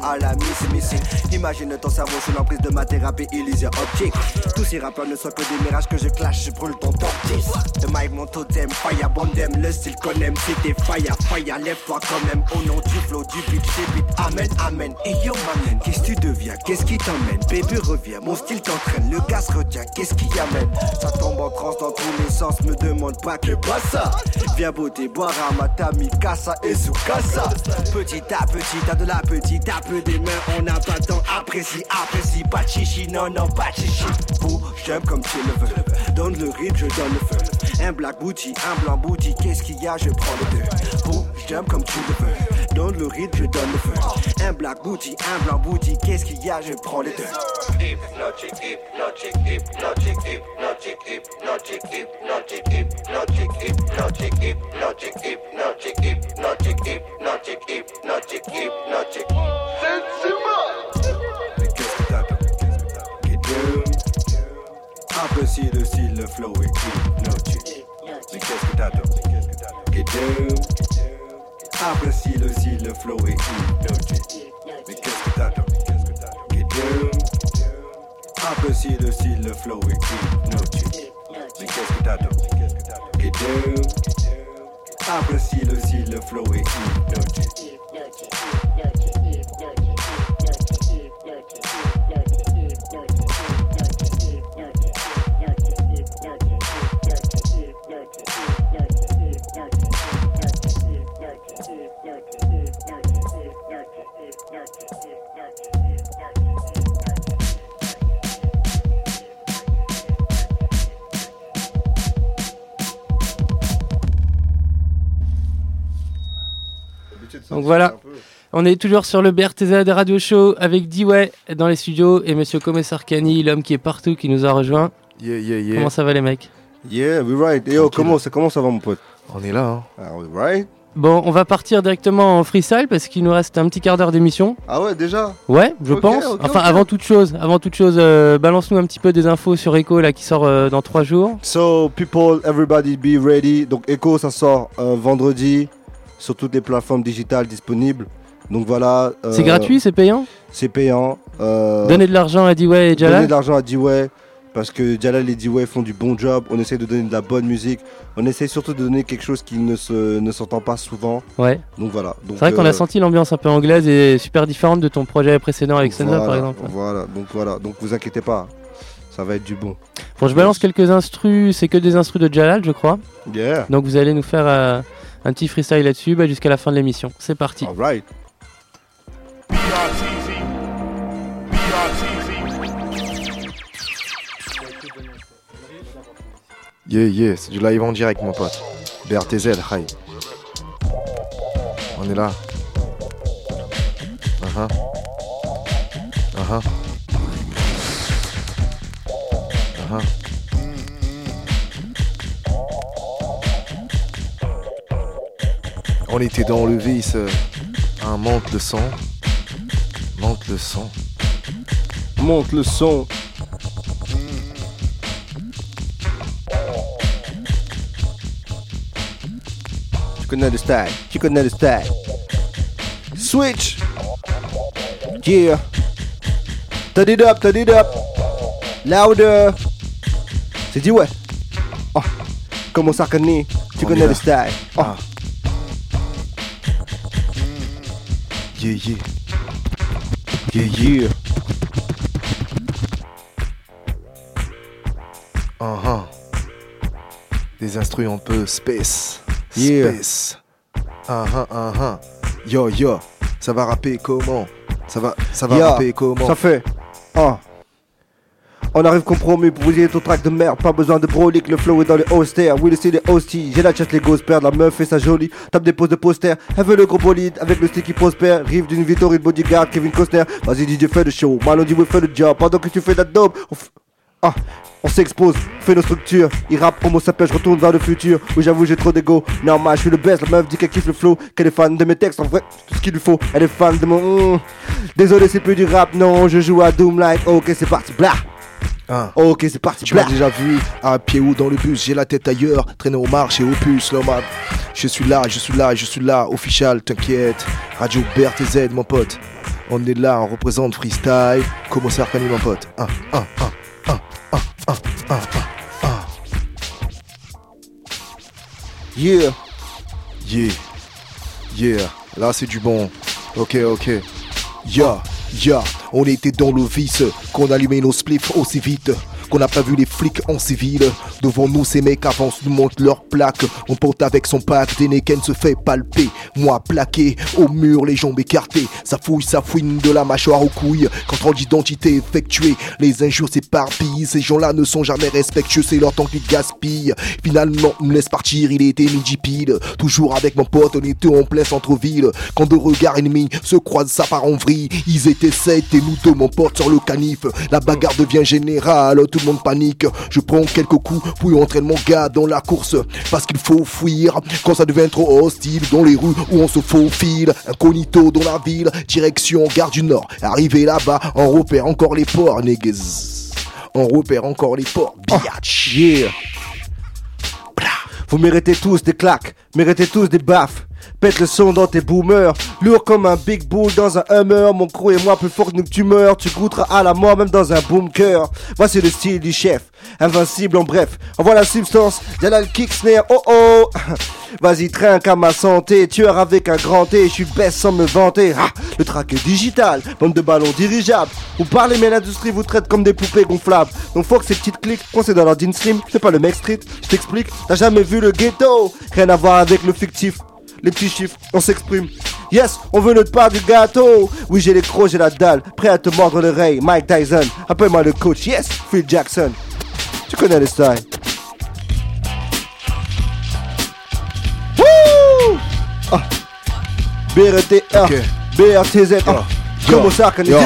Speaker 21: À la miss missing. Imagine ton cerveau sous l'emprise de ma thérapie illusion optique. Tous ces rappeurs ne sont que des mirages que je clash, je brûle ton top 10. Le mon totem, fire, bondem, le style qu'on aime, des fire, fire, lève-toi quand même. Au nom du flow, du beat, c'est beat, amen, amen. Et yo, man, qu'est-ce que tu deviens, qu'est-ce qui t'emmène? Bébé revient, mon style t'entraîne, le gaz retient, qu'est-ce qui amène? Ça tombe en transe dans tous les sens, me demande pas que pas ça. Viens beauté, boire à ma tami, casa et sous casa. Petit à petit, t'as de la petite, à des mains, on n'a pas de temps, apprécie, pas de chichi, non, non, pas de chichi. J'aime comme tu le veux, donne le rythme, je donne le feu. Un black booty, un blanc booty, qu'est-ce qu'il y a, je prends les deux. J'aime comme tu le veux, donne le rythme, je donne le feu. Un black booty, un blanc booty, qu'est-ce qu'il y a, je prends les deux.
Speaker 17: Hypnotic, hypnotic, hypnotic, hypnotic, hypnotic, hypnotic, hypnotic.
Speaker 21: Mais qu'est-ce que. Apprécie le style, le flow hypnotique. Mais qu'est-ce que. Apprécie le style, le flow est hypnotique. Mais qu'est-ce que t'attends. Apprécie le style, le flow hypnotique. Mais qu'est-ce que t'attends. Apprécie le style, le flow hypnotique.
Speaker 8: Donc voilà, on est toujours sur le BRTZ Radio Show avec D-Way dans les studios et Monsieur Commissaire Kani, l'homme qui est partout, qui nous a rejoint.
Speaker 22: Yeah, yeah, yeah.
Speaker 8: Comment ça va les mecs?
Speaker 20: Yeah, we right. Comment, ça- comment ça va mon pote?
Speaker 22: On est là, hein.
Speaker 20: Ah, we right.
Speaker 8: Bon, on va partir directement en freestyle parce qu'il nous reste un petit quart d'heure d'émission.
Speaker 20: Ah ouais, déjà?
Speaker 8: Ouais, je pense. enfin, avant toute chose, avant toute chose, euh, balance-nous un petit peu des infos sur Echo là qui sort euh, dans trois jours.
Speaker 20: So, people, everybody be ready. Donc, Echo, ça sort euh, vendredi sur toutes les plateformes digitales disponibles. Donc voilà. euh,
Speaker 8: C'est gratuit, c'est payant?
Speaker 20: C'est payant. euh,
Speaker 8: Donnez de l'argent à D-Way et
Speaker 20: Donner
Speaker 8: Jalal?
Speaker 20: de l'argent à D-Way parce que Jalal et D-Way font du bon job. On essaie de donner de la bonne musique. On essaie surtout de donner quelque chose qui ne se ne s'entend pas souvent.
Speaker 8: Ouais.
Speaker 20: Donc voilà.
Speaker 8: C'est vrai qu'on
Speaker 20: euh,
Speaker 8: a senti l'ambiance un peu anglaise et super différente de ton projet précédent avec Senza
Speaker 20: voilà,
Speaker 8: par exemple.
Speaker 20: Voilà. Donc voilà. Donc vous inquiétez pas. Ça va être du bon.
Speaker 8: Bon, je balance quelques instrus, c'est que des instrus de Jalal, je crois.
Speaker 20: Yeah.
Speaker 8: Donc vous allez nous faire euh, un petit freestyle là-dessus bah, jusqu'à la fin de l'émission. C'est parti.
Speaker 20: Alright.
Speaker 22: Yeah, yeah, c'est du live en direct, mon pote. BRTZ, hi. On est là. Uh-huh. Uh-huh. Uh-huh. On était dans le vice. euh, Un monte le son. Monte le son.
Speaker 20: Monte le son. Tu connais le style, tu connais le style. Switch. Yeah. Turn it up, turn it up. Louder. C'est dit ouais. Oh. Comment ça connaît Tu
Speaker 22: On
Speaker 20: connais le style. Oh.
Speaker 22: Ah. Yeah, yeah.
Speaker 20: Yeah, yeah.
Speaker 22: Uh-huh. Des instruments un peu space.
Speaker 20: Yeah.
Speaker 22: Space. Uh-huh, uh-huh. Yo, yo. Ça va rapper comment? Ça va, ça va rapper comment?
Speaker 20: Ça fait. On arrive compromis pour bouger ton track de merde. Pas besoin de brolic, le flow est dans les austères. Oui, le style est hostie. J'ai la chatte, les gosses perdent. La meuf fait sa jolie. Tape des poses de poster. Elle veut le gros bolide avec le stick qui prospère. Rive d'une Vittori de bodyguard, Kevin Costner. Vas-y, DJ, fais le show. Dit, oui, fais le job. Pendant que tu fais la dope. On Ah, on s'expose, fait nos structures. Il rappe comme s'appelle, je retourne vers le futur. Oui, j'avoue, j'ai trop d'ego. Normal, je suis le best. La meuf dit qu'elle kiffe le flow, qu'elle est fan de mes textes. En vrai, c'est tout ce qu'il lui faut. Elle est fan de mon. Désolé, c'est plus du rap. Non, je joue à Doom like. Ok, c'est parti. Blah.
Speaker 22: Ah.
Speaker 20: Oh, ok, c'est parti.
Speaker 22: Tu m'as déjà vu à pied ou dans le bus, j'ai la tête ailleurs, traîner au marché, au puce, l'homme. Je suis là, je suis là, je suis là, official, t'inquiète. Radio BRTZ, mon pote. On est là, on représente freestyle. Comment ça, Arcani, mon pote? 1, 1, 1, 1, 1, 1, 1, 1,
Speaker 20: Yeah,
Speaker 22: yeah, yeah. Là, c'est du bon. Ok, ok. Yeah. On était dans le vice. Qu'on allumait nos spliffs aussi vite. Qu'on n'a pas vu les flics en civil. Devant nous, ces mecs avancent, nous montrent leur plaque. On porte avec son pack. Deneken se fait palper. Moi, plaqué au mur, les jambes écartées. Ça fouille, ça fouine de la mâchoire aux couilles. Contrôle d'identité effectué. Les injures s'éparpillent. Ces gens-là ne sont jamais respectueux. C'est leur temps qu'ils gaspillent. Finalement, me laisse partir. Il était midi pile. Toujours avec mon pote, on était en plein centre-ville. Quand deux regards ennemis se croisent, ça part en vrille. Ils étaient sept et nous deux, mon pote, sur le canif. La bagarre devient générale, le monde panique. Je prends quelques coups, puis entraîne mon gars dans la course. Parce qu'il faut fuir quand ça devient trop hostile. Dans les rues où on se faufile. Incognito dans la ville, direction gare du Nord. Arrivé là-bas, on repère encore les ports, niggas. On repère encore les ports, biatch.
Speaker 20: Yeah. Vous méritez tous des claques, méritez tous des baffes. Pète le son dans tes boomers, lourd comme un big bull dans un hummer. Mon crew et moi plus fort que nous que tu meurs. Tu goûteras à la mort même dans un bunker. Voici le style du chef, invincible en bref. Envoie la substance, y'a le kick snare, oh oh. <laughs> Vas-y, trinque à ma santé, tueur avec un grand T, je suis best sans me vanter. Ah, le track est digital, bande de ballons dirigeables. Vous parlez, mais l'industrie vous traite comme des poupées gonflables. Donc faut que ces petites quand c'est dans leur jean slim, c'est pas le mec street. Je t'explique, t'as jamais vu le ghetto. Rien à voir avec le fictif. Les petits chiffres, on s'exprime. Yes, on veut notre part du gâteau. Oui, j'ai les crocs, j'ai la dalle. Prêt à te mordre l'oreille. Mike Tyson, appelle-moi le coach. Yes, Phil Jackson. Tu connais le style. Wouh! Ah. BRT1, BRTZ. Ah. Comment ça, connais
Speaker 22: Yo,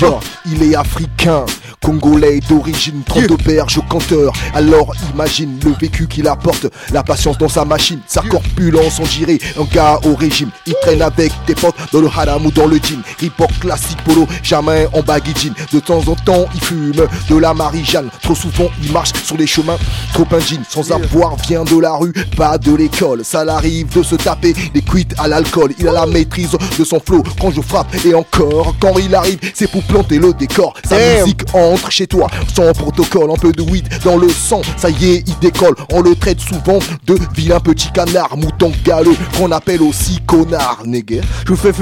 Speaker 22: yo, il est africain. Congolais d'origine, trop d'auberges canteur. Alors imagine le vécu qu'il apporte, la patience dans sa machine, sa corpulence, on dirait un gars au régime. Il traîne avec des potes dans le haram ou dans le jean. Report classique polo, jamais en baggy jean. De temps en temps, il fume de la marie-jeanne. Trop souvent, il marche sur les chemins, trop un jean. Sans avoir, vient de la rue, pas de l'école. Ça l'arrive de se taper les cuites à l'alcool. Il a la maîtrise de son flow quand je frappe et encore. Quand il arrive, c'est pour planter le décor. Sa musique entre chez toi sans protocole, un peu de weed dans le sang, ça y est, il décolle. On le traite souvent de vilain petit canard, mouton galeux, qu'on appelle aussi connard, nigga.
Speaker 20: Je vous fais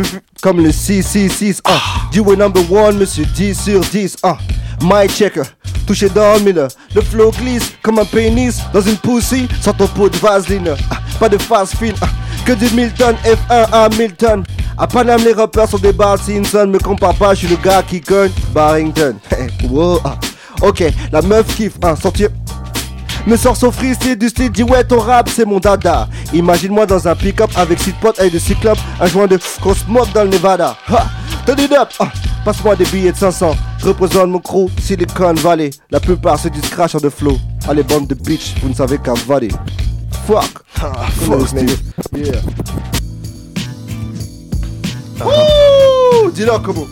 Speaker 20: comme le 666. Ah. Duo number one, monsieur 10 sur 10. Ah. My checker, touché dans. Le flow glisse comme un pénis dans une pussy sans ton pot de vaseline. Ah. Pas de fast film, ah. que du Milton F1 à Milton. À Paname, les rappeurs sont des Bart Simpson. Me compare pas, je suis le gars qui cogne Barrington. <laughs> ah. Ok, la meuf kiffe, hein, sortir. Me sort son freestyle du style, dit ouais ton rap c'est mon dada Imagine-moi dans un pick-up avec six potes avec des cyclopes Un joint de qu'on smoke dans le Nevada Ha Ah, Passe-moi des billets de 500 Je représente mon crew Silicon Valley La plupart c'est du scratch de flow Allez bande de bitch vous ne savez qu'avaler Fuck.
Speaker 22: Ah, fuck,
Speaker 20: nigga. Yeah.
Speaker 22: Ah,
Speaker 20: dis-le comment.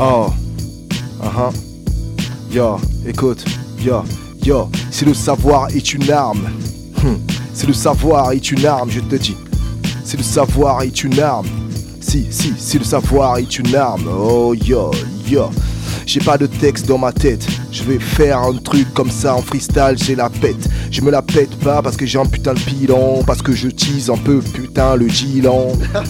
Speaker 22: Oh, uh Yo, écoute, yo, yo, si le savoir est une arme, hmm, si le savoir est une arme, je te dis, si le savoir est une arme, si, si, si le savoir est une arme, oh yo, yo. J'ai pas de texte dans ma tête. Je vais faire un truc comme ça en freestyle, j'ai la pète. Je me la pète pas parce que j'ai un putain de pilon, parce que je tease un peu putain le gilan. Ah,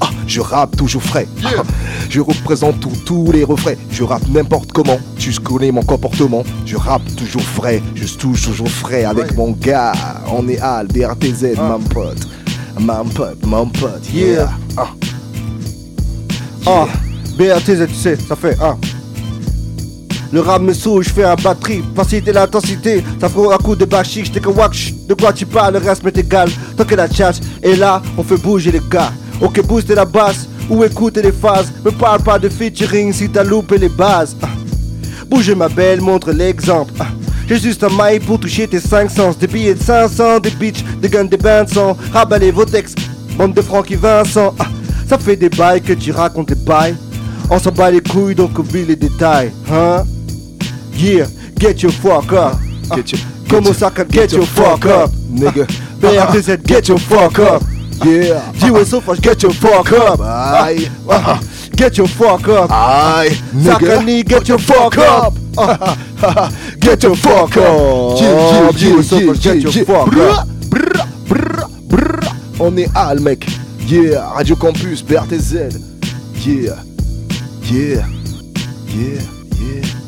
Speaker 22: ah, je rappe toujours frais. Ah, je représente tous tous les refrains. Je rappe n'importe comment. Tu connais mon comportement. Je rappe toujours frais. Je touche toujours frais avec mon gars. On est Al, BRTZ, mon pote. Mon pote, mon pote. Yeah. Ah.
Speaker 20: Ah, BRTZ, tu sais, ça fait un. Le rap me saoule, je fais un batterie, faciliter l'intensité, ça fait un coup de bachiche, j'étais que wack, de quoi tu parles, le reste m'est égal, tant que la chat est là, on fait bouger les gars. Ok, booster la basse, ou écouter les phases, me parle pas de featuring si t'as loupé les bases. Ah. Bougez ma belle, montre l'exemple. Ah. J'ai juste un mail pour toucher tes 500 Des billets de 500, des bitches, des guns, des bains de sang Rabalez vos textes, bande de Francky Vincent Ah, Ça fait des bails que tu racontes des bails On s'en bat les couilles donc oublie les détails Hein? Yeah, get your fuck up
Speaker 22: Get your- get
Speaker 20: ça can get your fuck up
Speaker 22: nigga. <laughs>
Speaker 20: BRTZ, get your fuck up
Speaker 22: Yeah. <laughs>
Speaker 20: G.O. Sophage, <laughs> get your fuck up
Speaker 22: Aye.
Speaker 20: Ah, Get your fuck up
Speaker 22: Aye, nigga.
Speaker 20: Sakani, get your fuck up Ah, Get your fuck up
Speaker 22: yeah,
Speaker 20: get your fuck up.
Speaker 22: On est Al, mec. Yeah, Radio Campus, BRTZ. Yeah, yeah, yeah, yeah.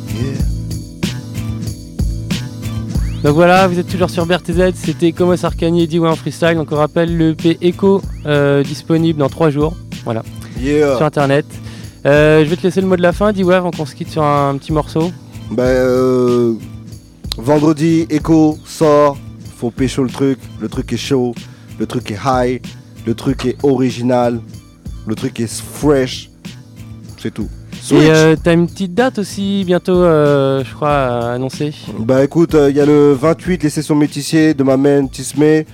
Speaker 8: Donc voilà, vous êtes toujours sur BRTZ, c'était Comos Arcani et D1 en freestyle. Donc on rappelle le EP Echo euh, disponible dans 3 jours. Voilà.
Speaker 20: Yeah.
Speaker 8: Sur internet. Euh, je vais te laisser le mot de la fin, D1 avant qu'on se quitte sur un petit morceau.
Speaker 20: Ben, euh, vendredi, Echo sort. Faut pécho le truc. Le truc est chaud. Le truc est high. Le truc est original. Le truc est fresh. C'est tout.
Speaker 8: Et euh, t'as une petite date aussi bientôt, euh, je crois, à annoncer.
Speaker 20: Bah écoute, il y a le 28, les sessions métissiers de ma main Tismé.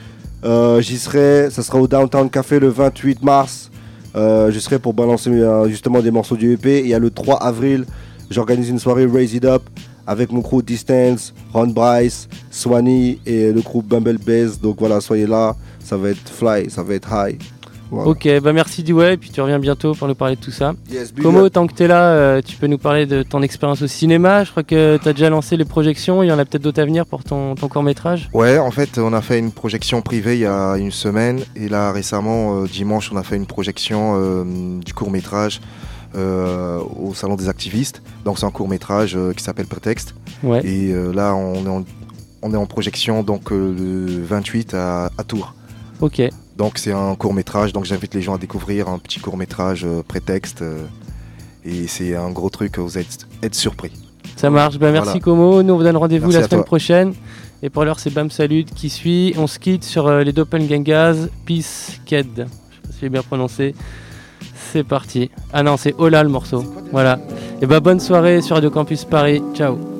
Speaker 20: Euh, J'y serai, ça sera au Downtown Café le 28 mars. Euh, je serai pour balancer euh, justement des morceaux du EP. Il y a le 3 avril, j'organise une soirée Raise It Up avec mon crew Distance, Ron Bryce, Swanee et le groupe Bumble Bass. Donc voilà, soyez là, ça va être fly, ça va être high. Voilà.
Speaker 8: Ok, bah merci D-Way, puis tu reviens bientôt pour nous parler de tout ça.
Speaker 20: Yes,
Speaker 8: Como, tant que t'es là, euh, tu peux nous parler de ton expérience au cinéma. Je crois que t'as déjà lancé les projections, il y en a peut-être d'autres à venir pour ton, ton court-métrage.
Speaker 22: Ouais, en fait, on a fait une projection privée il y a une semaine. Et là, récemment, euh, dimanche, on a fait une projection euh, du court-métrage euh, au Salon des activistes. Donc, c'est un court-métrage euh, qui s'appelle Prétexte.
Speaker 8: Ouais.
Speaker 22: Et euh, là, on est en, on est en projection donc, le 28 à, à Tours.
Speaker 8: Ok.
Speaker 22: Donc, c'est un court-métrage. Donc, j'invite les gens à découvrir un petit court-métrage euh, Prétexte. euh, et c'est un gros truc, vous êtes, surpris.
Speaker 8: Ça marche, bah merci
Speaker 22: Voilà.
Speaker 8: Como. Nous on vous donne rendez-vous
Speaker 22: Merci
Speaker 8: la
Speaker 22: à
Speaker 8: semaine
Speaker 22: toi.
Speaker 8: prochaine. Et pour l'heure c'est Bam Salut qui suit. On se quitte sur euh, les Doppelgangers. Peace Ked. Je sais pas si j'ai bien prononcé. C'est parti. Ah non, c'est Ola le morceau. Voilà. Et bah bonne soirée sur Radio Campus Paris. Ciao.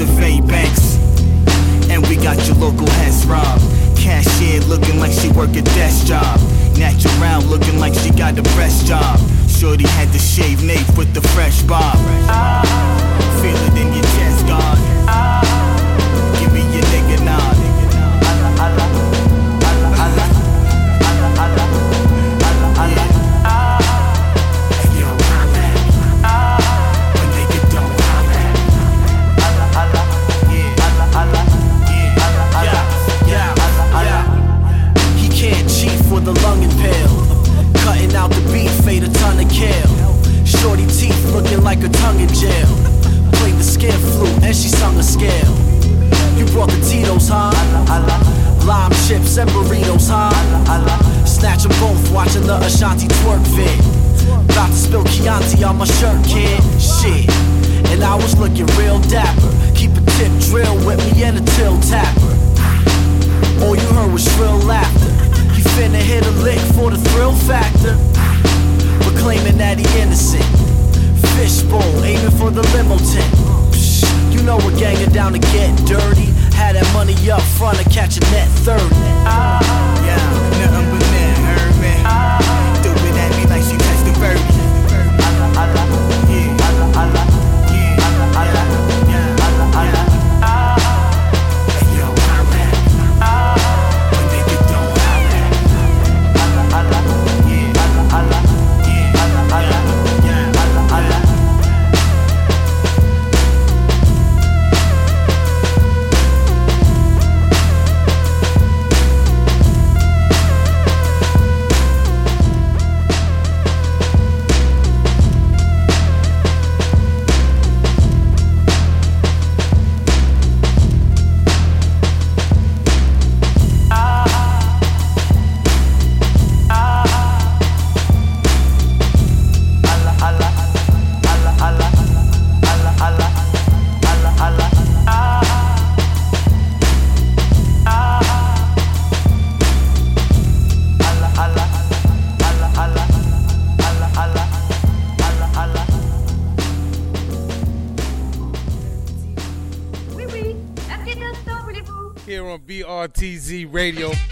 Speaker 23: A. Banks. And we got your local Hess Rob. Cashier looking like she work a desk job. Natural looking like she got a breast job. Shorty had to shave nape with the fresh bob. Feel it in your chest, God.
Speaker 24: Like a tongue in jail. Played the skin flute and she sung a scale. You brought the Tito's, huh? Lime chips and burritos, huh? Snatch 'em both, watching the Ashanti twerk vid. About to spill Chianti on my shirt, kid. Shit. And I was looking real dapper. Keep a tip drill with me and a till tapper. All you heard was shrill laughter. He finna hit a lick for the thrill factor. But claiming that he innocent. Fishbowl, aiming for the limo tent. You know we're ganging down to get dirty. Had that money up front to catch a net 30.
Speaker 23: Yeah,
Speaker 25: BRTZ Radio.